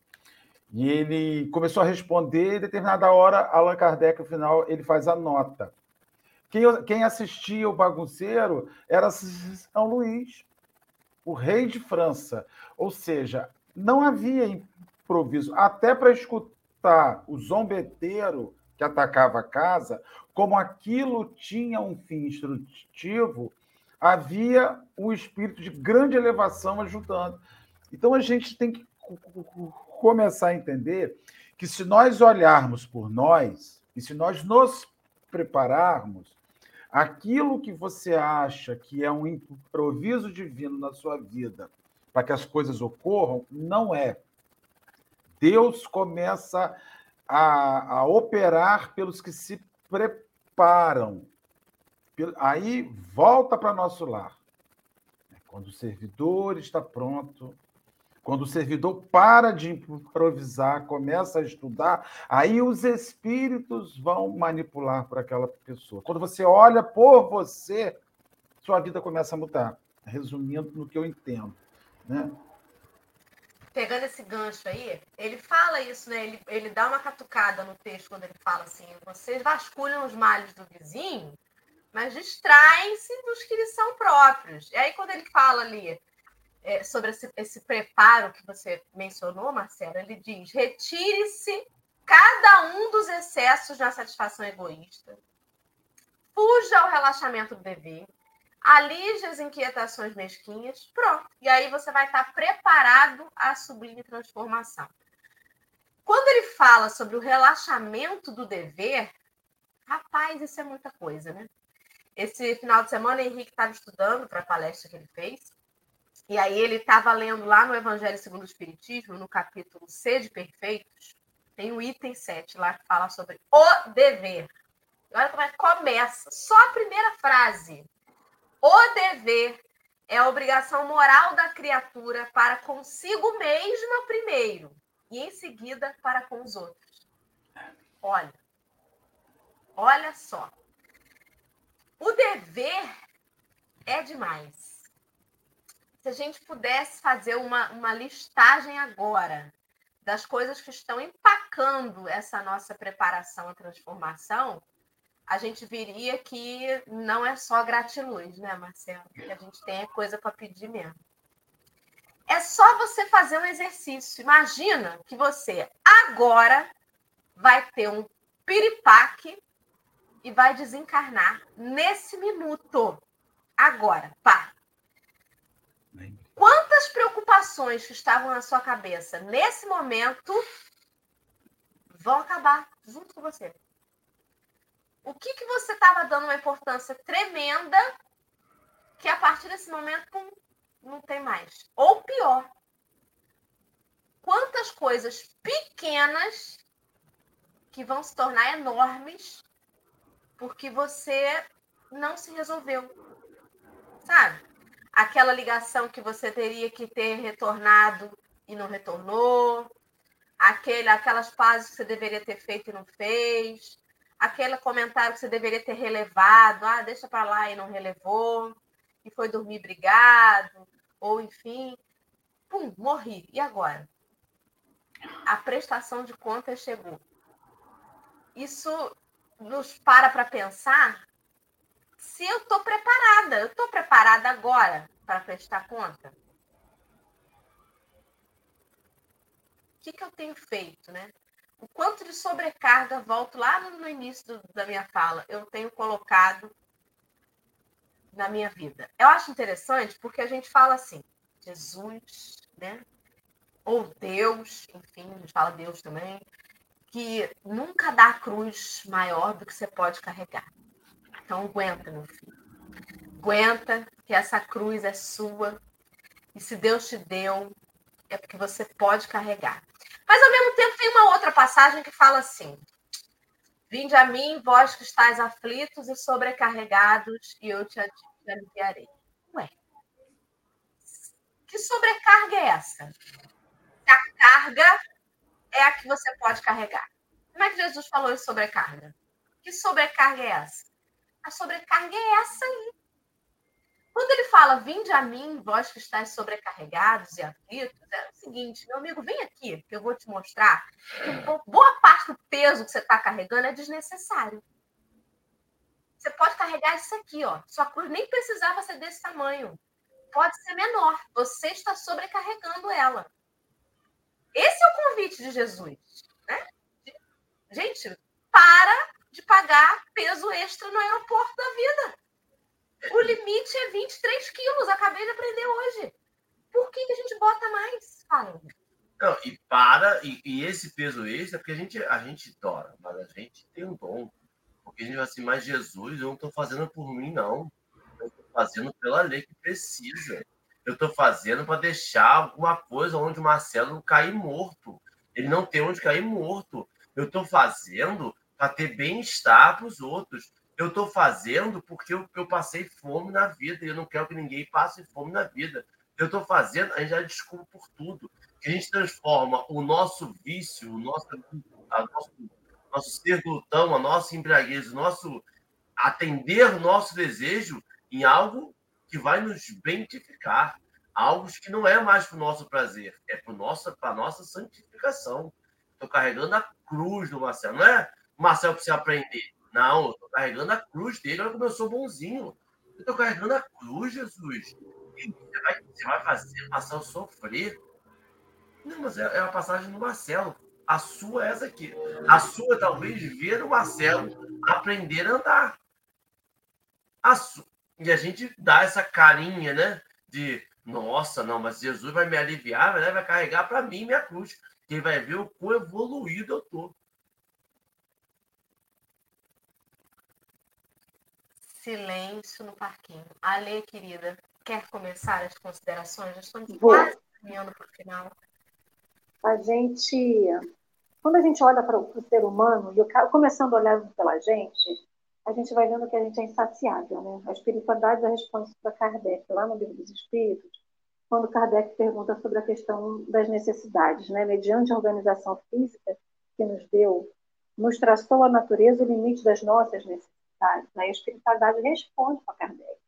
E ele começou a responder, e, em determinada hora, Allan Kardec, no final, ele faz a nota. Quem, quem assistia o bagunceiro era São Luís, o rei de França. Ou seja, não havia improviso. Até para escutar o zombeteiro que atacava a casa, como aquilo tinha um fim instrutivo, havia um espírito de grande elevação ajudando. Então a gente tem que começar a entender que se nós olharmos por nós e se nós nos prepararmos, aquilo que você acha que é um improviso divino na sua vida para que as coisas ocorram, não é. Deus começa a, a operar pelos que se preparam. Aí volta para nosso lar. Quando o servidor está pronto, quando o servidor para de improvisar, começa a estudar, aí os espíritos vão manipular para aquela pessoa. Quando você olha por você, sua vida começa a mudar. Resumindo no que eu entendo. Né? pegando esse gancho aí, ele fala isso, né? Ele, ele dá uma catucada no texto quando ele fala assim: vocês vasculham os males do vizinho, mas distraem-se dos que lhes são próprios. E aí, quando ele fala ali é, sobre esse, esse preparo que você mencionou, Marcelo, ele diz: retire-se cada um dos excessos na satisfação egoísta, fuja ao relaxamento do dever alije as inquietações mesquinhas, pronto. E aí você vai estar preparado à sublime transformação. Quando ele fala sobre o relaxamento do dever, rapaz, isso é muita coisa, né? esse final de semana, Henrique estava estudando para a palestra que ele fez. E aí ele estava lendo lá no Evangelho segundo o Espiritismo, no capítulo C de Perfeitos, tem o item 7 lá que fala sobre o dever. Olha como é que começa. Só a primeira frase. O dever é a obrigação moral da criatura para consigo mesma primeiro e em seguida para com os outros. Olha. Olha só. O dever é demais. Se a gente pudesse fazer uma, uma listagem agora das coisas que estão empacando essa nossa preparação à transformação, a gente viria que não é só gratiluz, né, Marcelo? Que a gente tem coisa para pedir mesmo. É só você fazer um exercício. Imagina que você agora vai ter um piripaque e vai desencarnar nesse minuto. Agora, pá. Quantas preocupações que estavam na sua cabeça nesse momento vão acabar junto com você? O que, que você estava dando uma importância tremenda que a partir desse momento não, tem mais? Ou pior, quantas coisas pequenas que vão se tornar enormes porque você não se resolveu. Sabe? Aquela ligação que você teria que ter retornado e não retornou, aquele, aquelas pazes que você deveria ter feito e não fez, aquele comentário que você deveria ter relevado, ah, deixa para lá e não relevou, e foi dormir brigado, ou enfim, pum, morri. E agora? A prestação de contas chegou. Isso nos para para pensar se eu estou preparada. Eu estou preparada agora para prestar conta? O que, que eu tenho feito, né? O quanto de sobrecarga, volto lá no início do, da minha fala, eu tenho colocado na minha vida. Eu acho interessante porque a gente fala assim, Jesus, né? Ou Deus, enfim, a gente fala Deus também que nunca dá cruz maior do que você pode carregar. Então aguenta, meu filho. Aguenta que essa cruz é sua. E se Deus te deu, é porque você pode carregar. Mas ao mesmo tempo tem uma outra passagem que fala assim: Vinde a mim, vós que estáis aflitos e sobrecarregados, e eu te aliviarei. Ué, que sobrecarga é essa? A carga é a que você pode carregar. Como é que Jesus falou em sobrecarga? Que sobrecarga é essa? A sobrecarga é essa aí. Quando ele fala, vinde a mim, vós que estáis sobrecarregados e aflitos, é o seguinte, meu amigo, vem aqui, que eu vou te mostrar que boa parte do peso que você está carregando é desnecessário. Você pode carregar isso aqui, ó. Sua cruz nem precisava ser desse tamanho. Pode ser menor. Você está sobrecarregando ela. Esse é o convite de Jesus. Né? Gente, para de pagar peso extra no aeroporto da vida. O limite é 23 quilos. Acabei de aprender hoje. Por que, que a gente bota mais? Fala. Não, e para, e, e, esse peso extra, porque a gente, a gente dora, mas a gente tem um dom. Porque a gente vai assim, mas Jesus, eu não estou fazendo por mim, não. Eu estou fazendo pela lei que precisa eu estou fazendo para deixar alguma coisa onde o Marcelo cair morto. Ele não tem onde cair morto. Eu estou fazendo para ter bem-estar para os outros. Eu estou fazendo porque eu, eu, passei fome na vida e eu não quero que ninguém passe fome na vida. Eu estou fazendo, a gente já desculpa por tudo. A gente transforma o nosso vício, o nosso, nosso, nosso ser glutão, a nossa embriaguez, o nosso atender o nosso desejo em algo que vai nos bentificar. Algo que não é mais para o nosso prazer, é para a nossa santificação. Estou carregando a cruz do Marcelo. Não é Marcelo precisa aprender. Não, estou carregando a cruz dele. Olha como eu sou bonzinho. Eu estou carregando a cruz, Jesus. Você vai, você vai fazer Marcelo sofrer. Não, mas é, é a passagem do Marcelo. A sua é essa aqui. A sua, talvez, ver o Marcelo aprender a andar. A su... E a gente dá essa carinha, né? De, nossa, não, mas Jesus vai me aliviar, né? vai carregar para mim minha cruz. Quem vai ver o quão evoluído eu tô. Silêncio no parquinho. Ale, querida, quer começar as considerações? Já estamos quase caminhando para o final. A gente, quando a gente olha para o ser humano, e eu começando a olhar pela gente, a gente vai vendo que a gente é insaciável. Né? A espiritualidade já responde para Kardec, lá no Livro dos Espíritos, quando Kardec pergunta sobre a questão das necessidades, né? mediante a organização física que nos deu, nos traçou a natureza o limite das nossas necessidades. Né? A espiritualidade responde para Kardec.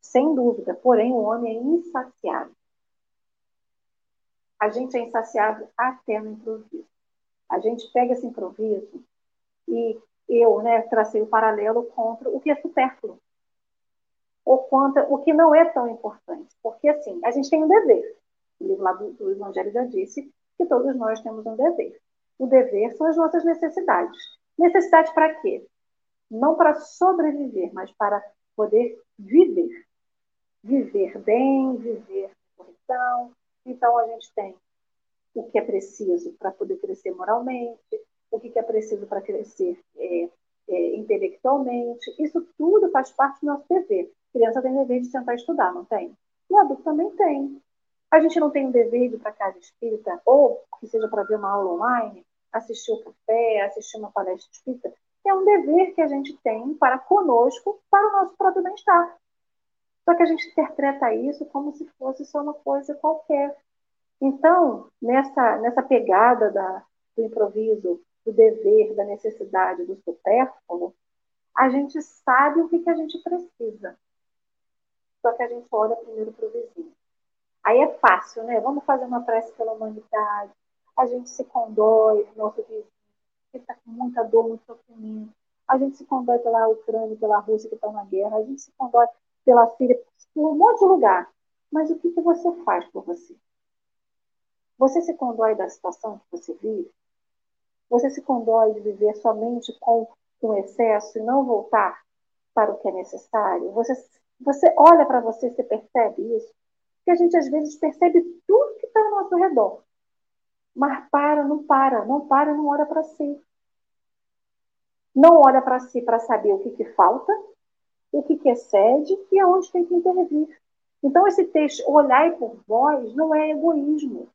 Sem dúvida, porém, o homem é insaciável. A gente é insaciável até no improviso. A gente pega esse improviso e eu né, tracei o paralelo contra o que é supérfluo. Ou contra o que não é tão importante. Porque, assim, a gente tem um dever. O livro lá do, do Evangelho já disse que todos nós temos um dever. O dever são as nossas necessidades. Necessidade para quê? Não para sobreviver, mas para poder viver. Viver bem, viver com correção. Então, a gente tem o que é preciso para poder crescer moralmente, o que é preciso para crescer é, é, intelectualmente. Isso tudo faz parte do nosso dever. A criança tem dever de sentar e estudar, não tem? O adulto também tem. A gente não tem um dever de ir para casa espírita, ou que seja para ver uma aula online, assistir o café, assistir uma palestra espírita. É um dever que a gente tem para conosco, para o nosso próprio bem-estar. Só que a gente interpreta isso como se fosse só uma coisa qualquer. Então, nessa, nessa pegada da, do improviso, do dever, da necessidade, do supérfluo, a gente sabe o que, que a gente precisa. Só que a gente olha primeiro para o vizinho. Aí é fácil, né? Vamos fazer uma prece pela humanidade. A gente se condói nosso vizinho, que está com muita dor, muito sofrimento. A gente se condói pela Ucrânia, pela Rússia que estão na guerra. A gente se condói pela Síria, por um monte de lugar. Mas o que, que você faz por você? Você se condói da situação que você vive? Você se condói de viver somente com um excesso e não voltar para o que é necessário? Você, você olha para você você percebe isso? Porque a gente às vezes percebe tudo que está ao nosso redor. Mas para, não para, não para, não olha para si. Não olha para si para saber o que, que falta, o que, que excede e aonde tem que intervir. Então, esse texto, olhar por vós, não é egoísmo.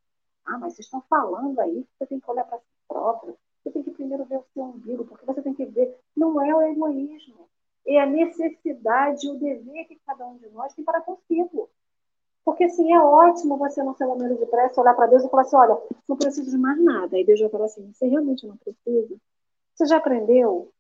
Ah, mas vocês estão falando aí que você tem que olhar para si próprio. Você tem que primeiro ver o seu umbigo, porque você tem que ver, não é o egoísmo, é a necessidade, o dever que cada um de nós tem para consigo. Porque assim, é ótimo você não ser um número de pressa, olhar para Deus e falar assim, olha, não preciso de mais nada. Aí Deus vai falar assim, você realmente não precisa? Você já aprendeu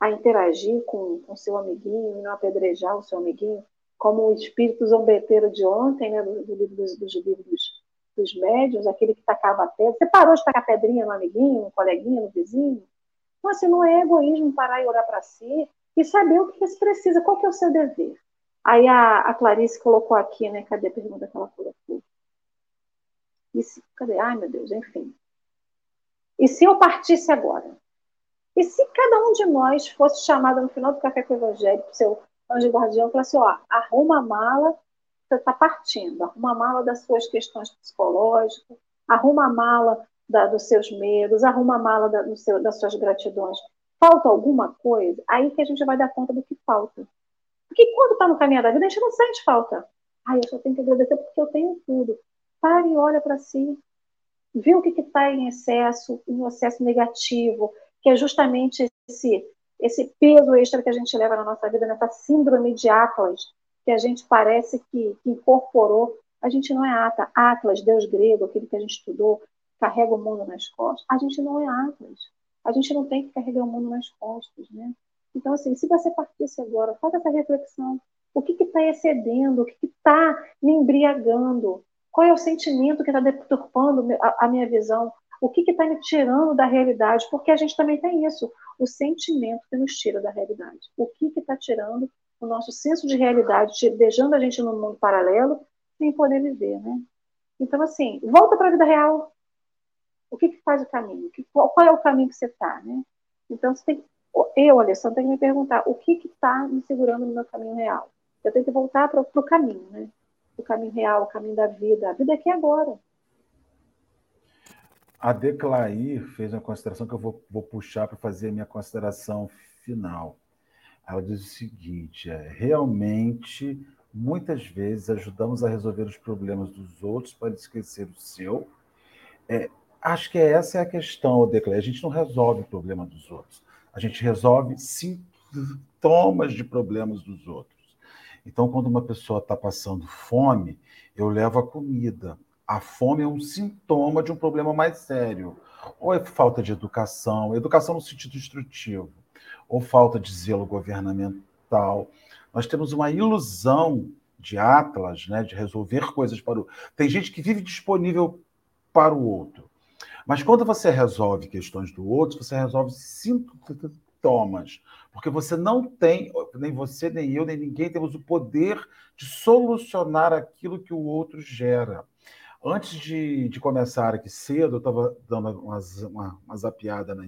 a interagir com o seu amiguinho e não apedrejar o seu amiguinho? Como o espírito zombeteiro de ontem, né, do livro dos, dos livros dos médios, aquele que tacava pedra. Você parou de tacar pedrinha no amiguinho, no coleguinha, no vizinho? Então, assim, não é egoísmo parar e olhar para si e saber o que se precisa, qual que é o seu dever. Aí a, a Clarice colocou aqui, né? Cadê a pergunta que ela colocou? E se, cadê? Ai, meu Deus, enfim. E se eu partisse agora? E se cada um de nós fosse chamado no final do Café com o Evangelho, seu anjo guardião, e falasse, ó, arruma a mala você está partindo. Arruma a mala das suas questões psicológicas, arruma a mala da, dos seus medos, arruma a mala da, seu, das suas gratidões. Falta alguma coisa? Aí que a gente vai dar conta do que falta. Porque quando está no caminho da vida, a gente não sente falta. Ai, eu só tenho que agradecer porque eu tenho tudo. Pare e olha para si. Vê o que está em excesso, em excesso negativo, que é justamente esse, esse peso extra que a gente leva na nossa vida, nessa síndrome de Atlas, que a gente parece que, que incorporou. A gente não é Ata, Atlas, deus grego, aquele que a gente estudou, carrega o mundo nas costas. A gente não é Atlas. A gente não tem que carregar o mundo nas costas, né? Então, assim, se você partisse agora, faça essa reflexão. O que está excedendo? O que está me embriagando? Qual é o sentimento que está deturpando a, minha visão? O que está me tirando da realidade? Porque a gente também tem isso, o sentimento que nos tira da realidade. O que está tirando o nosso senso de realidade, deixando a gente num mundo paralelo, sem poder viver, né? Então, assim, volta para a vida real. O que, que faz o caminho? Qual, qual é o caminho que você está, né? Então, você tem, eu, Alessandro, tenho que me perguntar o que está me segurando no meu caminho real. Eu tenho que voltar para o caminho, né? O caminho real, o caminho da vida. A vida é aqui agora. A Declair fez uma consideração que eu vou, vou puxar para fazer a minha consideração final. Ela diz o seguinte: é, realmente, muitas vezes ajudamos a resolver os problemas dos outros para esquecer o seu. É, acho que essa é a questão, Odeclé. A gente não resolve o problema dos outros. A gente resolve sintomas de problemas dos outros. Então, quando uma pessoa está passando fome, eu levo a comida. A fome é um sintoma de um problema mais sério. Ou é falta de educação, educação no sentido instrutivo, ou falta de zelo governamental. Nós temos uma ilusão de Atlas, né, de resolver coisas para o. Tem gente que vive disponível para o outro. Mas quando você resolve questões do outro, você resolve sintomas. Porque você não tem, nem você, nem eu, nem ninguém temos o poder de solucionar aquilo que o outro gera. Antes de, de começar aqui cedo, eu estava dando uma, uma zapiada na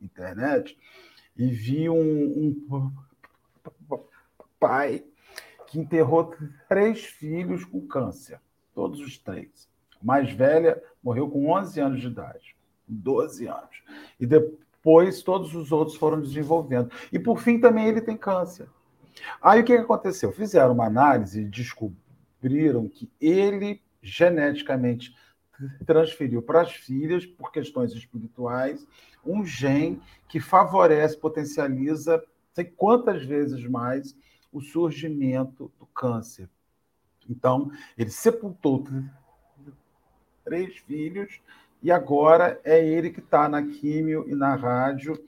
internet e vi um, um pai que enterrou três filhos com câncer, todos os três. Mais velha morreu com 11 anos de idade, 12 anos. E depois todos os outros foram desenvolvendo. E por fim também ele tem câncer. Aí o que aconteceu? Fizeram uma análise e descobriram que ele geneticamente transferiu para as filhas, por questões espirituais, um gene que favorece, potencializa, sei quantas vezes mais, o surgimento do câncer. Então, ele sepultou três filhos e agora é ele que está na químio e na rádio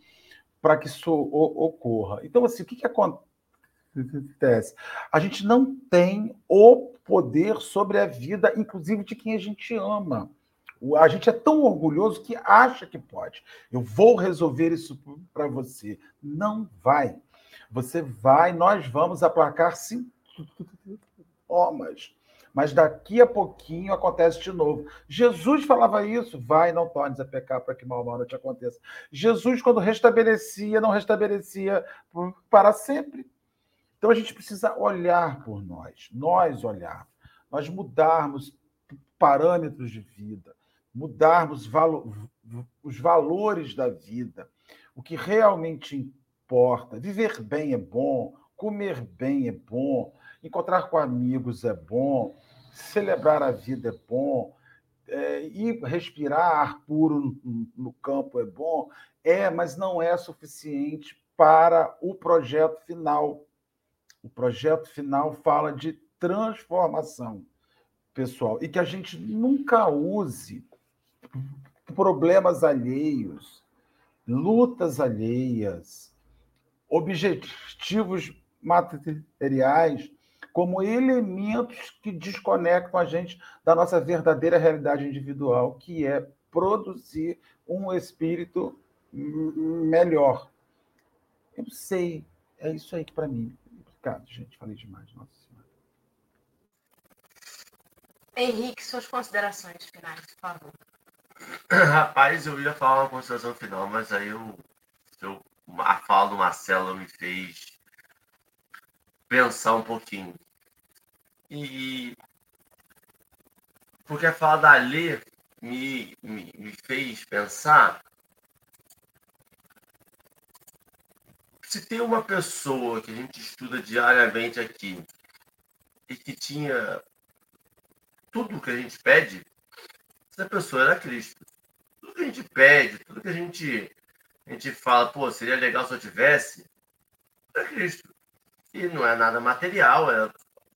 para que isso ocorra. Então, assim, o que, que acontece? A gente não tem o poder sobre a vida, inclusive de quem a gente ama. A gente é tão orgulhoso que acha que pode. Eu vou resolver isso para você. Não vai. Você vai, nós vamos aplacar sintomas. Mas daqui a pouquinho acontece de novo. Jesus falava isso, vai, não tornes a pecar para que mal não te aconteça. Jesus, quando restabelecia, não restabelecia para sempre. Então a gente precisa olhar por nós, nós olhar, nós mudarmos parâmetros de vida, mudarmos valo, os valores da vida, o que realmente importa. Viver bem é bom, comer bem é bom, encontrar com amigos é bom, celebrar a vida é bom, é, ir respirar ar puro no, no campo é bom, é, mas não é suficiente para o projeto final. O projeto final fala de transformação pessoal e que a gente nunca use problemas alheios, lutas alheias, objetivos materiais como elementos que desconectam a gente da nossa verdadeira realidade individual, que é produzir um espírito melhor. Eu sei, é isso aí para mim. Obrigado, gente. Falei demais. Nossa Senhora. Henrique, suas considerações finais, por favor. Rapaz, eu ia falar uma consideração final, mas aí eu, eu, a fala do Marcelo me fez pensar um pouquinho. E porque a fala da Lê me, me, me fez pensar se tem uma pessoa que a gente estuda diariamente aqui e que tinha tudo que a gente pede, essa pessoa era Cristo. Tudo que a gente pede, tudo que a gente, a gente fala, pô, seria legal se eu tivesse, é Cristo. E não é nada material, é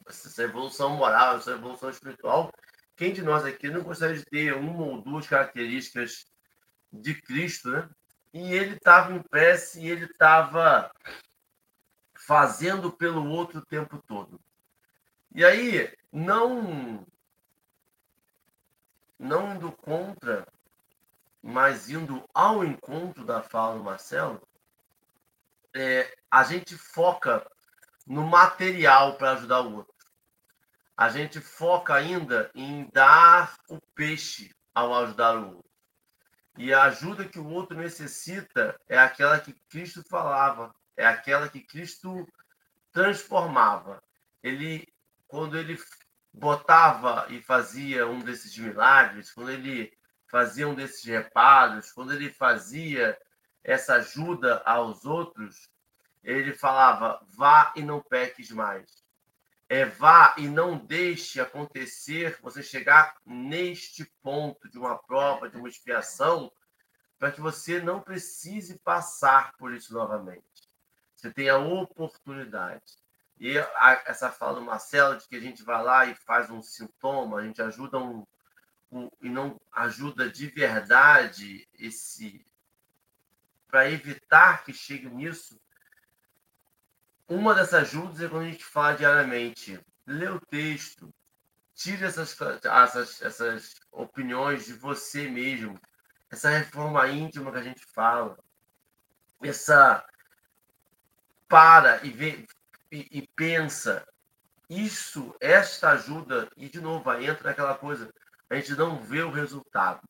essa evolução moral, essa evolução espiritual. Quem de nós aqui não gostaria de ter uma ou duas características de Cristo, né? e ele estava em prece e ele estava fazendo pelo outro o tempo todo. E aí, não não indo contra, mas indo ao encontro da fala do Marcelo, é, a gente foca no material para ajudar o outro. A gente foca ainda em dar o peixe ao ajudar o outro. E a ajuda que o outro necessita é aquela que Cristo falava, é aquela que Cristo transformava. Ele, quando ele botava e fazia um desses milagres, quando ele fazia um desses reparos, quando ele fazia essa ajuda aos outros, ele falava: vá e não peques mais. É, vá e não deixe acontecer você chegar neste ponto de uma prova, de uma expiação, para que você não precise passar por isso novamente. Você tem a oportunidade. E essa fala do Marcelo de que a gente vai lá e faz um sintoma, a gente ajuda um, um e não ajuda de verdade esse para evitar que chegue nisso. Uma dessas ajudas é quando a gente fala diariamente, lê o texto, tire essas, essas, essas opiniões de você mesmo, essa reforma íntima que a gente fala, essa para e vê e, e pensa isso, esta ajuda, e de novo, entra aquela coisa, a gente não vê o resultado.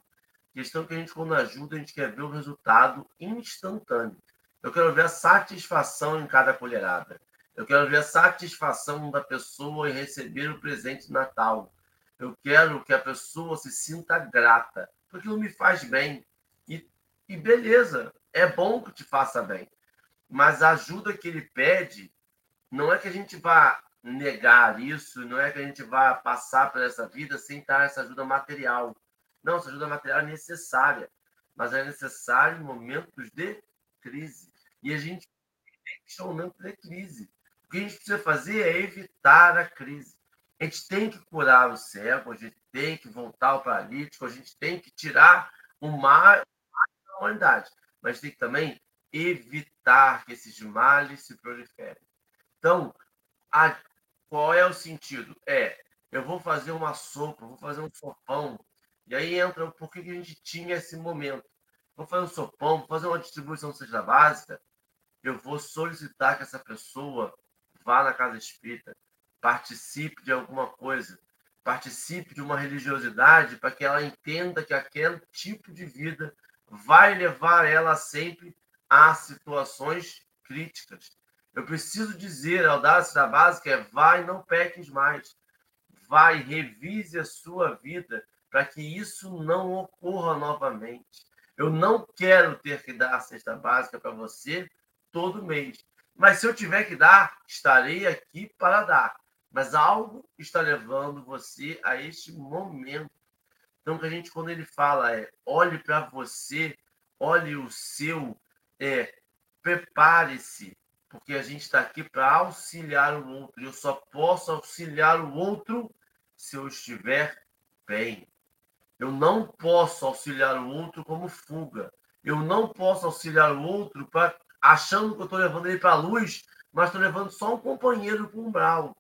A questão é que a gente, quando ajuda, a gente quer ver o resultado instantâneo. Eu quero ver a satisfação em cada colherada. Eu quero ver a satisfação da pessoa em receber o presente de Natal. Eu quero que a pessoa se sinta grata, porque aquilo me faz bem. E, e beleza, é bom que te faça bem. Mas a ajuda que ele pede não é que a gente vá negar isso, não é que a gente vá passar por essa vida sem dar essa ajuda material. Não, essa ajuda material é necessária, mas é necessária em momentos de crise. E a gente tem que estar no momento de crise. O que a gente precisa fazer é evitar a crise. A gente tem que curar o cego, a gente tem que voltar ao paralítico, a gente tem que tirar o mal da humanidade. Mas tem que também evitar que esses males se proliferem. Então, a, qual é o sentido? É, eu vou fazer uma sopa, vou fazer um sopão, e aí entra por que a gente tinha esse momento. Vou fazer um sopão, vou fazer uma distribuição cesta básica, eu vou solicitar que essa pessoa vá na casa espírita, participe de alguma coisa, participe de uma religiosidade para que ela entenda que aquele tipo de vida vai levar ela sempre a situações críticas. Eu preciso dizer, a audácia básica é vai não peques mais. Vai, revise a sua vida para que isso não ocorra novamente. Eu não quero ter que dar a cesta básica para você todo mês. Mas se eu tiver que dar, estarei aqui para dar. Mas algo está levando você a este momento. Então, que a gente, quando ele fala, é olhe para você, olhe o seu, é prepare-se, porque a gente está aqui para auxiliar o outro. Eu só posso auxiliar o outro se eu estiver bem. Eu não posso auxiliar o outro como fuga. Eu não posso auxiliar o outro para achando que eu estou levando ele para a luz, mas estou levando só um companheiro para o umbral.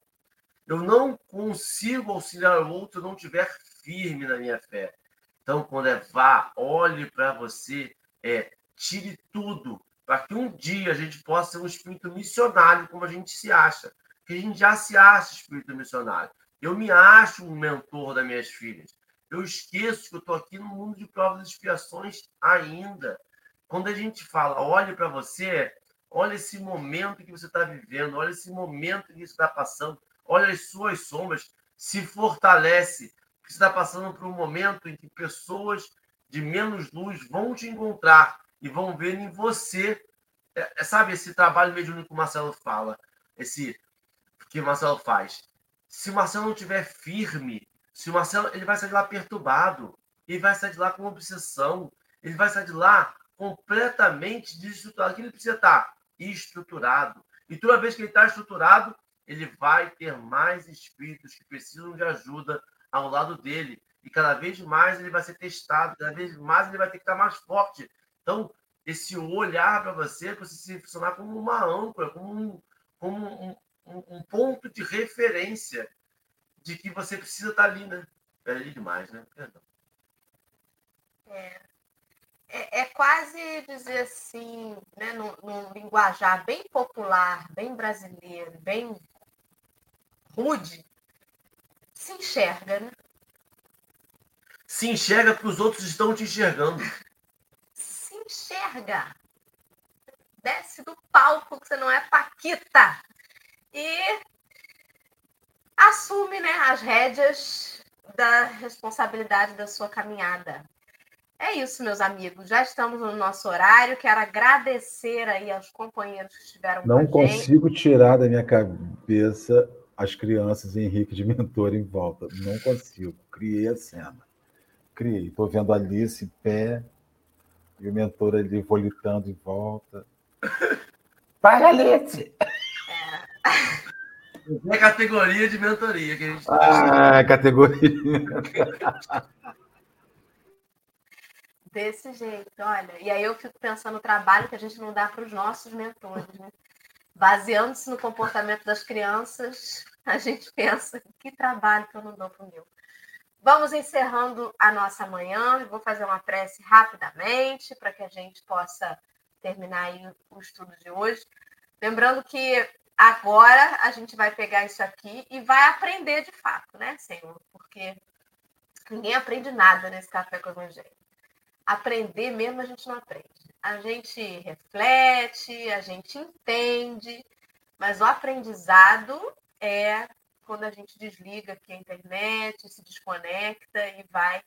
Eu não consigo auxiliar o outro se não estiver firme na minha fé. Então, quando é vá, olhe para você, é, tire tudo, para que um dia a gente possa ser um espírito missionário, como a gente se acha. Que a gente já se acha espírito missionário. Eu me acho um mentor das minhas filhas. Eu esqueço que eu estou aqui no mundo de provas e expiações ainda. Quando a gente fala, olhe para você, olha esse momento que você está vivendo, olha esse momento que você está passando, olha as suas sombras, se fortalece. Você está passando por um momento em que pessoas de menos luz vão te encontrar e vão ver em você, é, é, sabe, esse trabalho mediúnico que o Marcelo fala, esse que o Marcelo faz. Se o Marcelo não estiver firme, se o Marcelo ele vai sair de lá perturbado, ele vai sair de lá com obsessão, ele vai sair de lá completamente desestruturado. Que ele precisa estar estruturado. E toda vez que ele está estruturado, ele vai ter mais espíritos que precisam de ajuda ao lado dele. E cada vez mais ele vai ser testado, cada vez mais ele vai ter que estar mais forte. Então, esse olhar para você, para você se funcionar como uma âncora, como um, como um, um, um, ponto de referência de que você precisa estar ali, né? Ali demais, né? Perdão. É é, é quase dizer assim, né, num, num, linguajar bem popular, bem brasileiro, bem rude, se enxerga, né? Se enxerga que os outros estão te enxergando. Se enxerga. Desce do palco que você não é Paquita. E assume né, as rédeas da responsabilidade da sua caminhada. É isso, meus amigos. Já estamos no nosso horário. Quero agradecer aí aos companheiros que estiveram Não com a gente. consigo tirar da minha cabeça as crianças e Henrique de mentor em volta. Não consigo. Criei a cena. Criei. Estou vendo a Alice em pé e o mentor ali volitando em volta. Para, Alice! É categoria de mentoria que a gente Ah, categoria. Desse jeito, olha. E aí eu fico pensando no trabalho que a gente não dá para os nossos mentores, né? Baseando-se no comportamento das crianças, a gente pensa que trabalho que eu não dou para o meu. Vamos encerrando a nossa manhã. Eu vou fazer uma prece rapidamente para que a gente possa terminar o estudo de hoje. Lembrando que agora a gente vai pegar isso aqui e vai aprender de fato, né, Senhor? Porque ninguém aprende nada nesse café com o Evangelho. Aprender mesmo a gente não aprende. A gente reflete, a gente entende, mas o aprendizado é quando a gente desliga aqui a internet, se desconecta e vai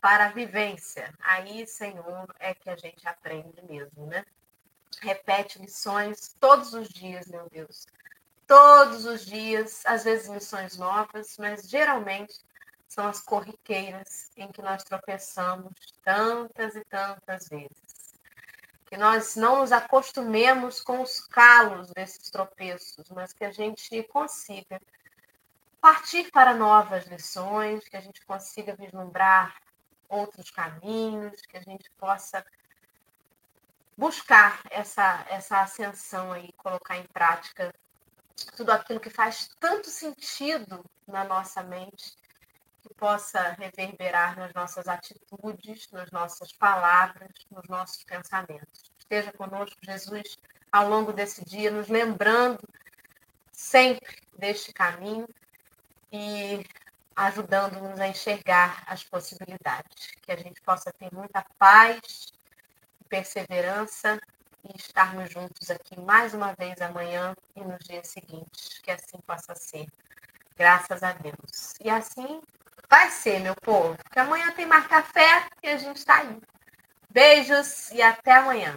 para a vivência. Aí, Senhor, é que a gente aprende mesmo, né? Repete lições todos os dias, meu Deus. Todos os dias, às vezes lições novas, mas geralmente são as corriqueiras em que nós tropeçamos tantas e tantas vezes. Que nós não nos acostumemos com os calos desses tropeços, mas que a gente consiga partir para novas lições, que a gente consiga vislumbrar outros caminhos, que a gente possa buscar essa, essa ascensão aí, colocar em prática tudo aquilo que faz tanto sentido na nossa mente possa reverberar nas nossas atitudes, nas nossas palavras, nos nossos pensamentos. Esteja conosco, Jesus, ao longo desse dia, nos lembrando sempre deste caminho e ajudando-nos a enxergar as possibilidades. Que a gente possa ter muita paz, perseverança e estarmos juntos aqui mais uma vez amanhã e nos dias seguintes. Que assim possa ser. Graças a Deus. E assim Vai ser, meu povo, que amanhã tem mais café e a gente está aí. Beijos e até amanhã.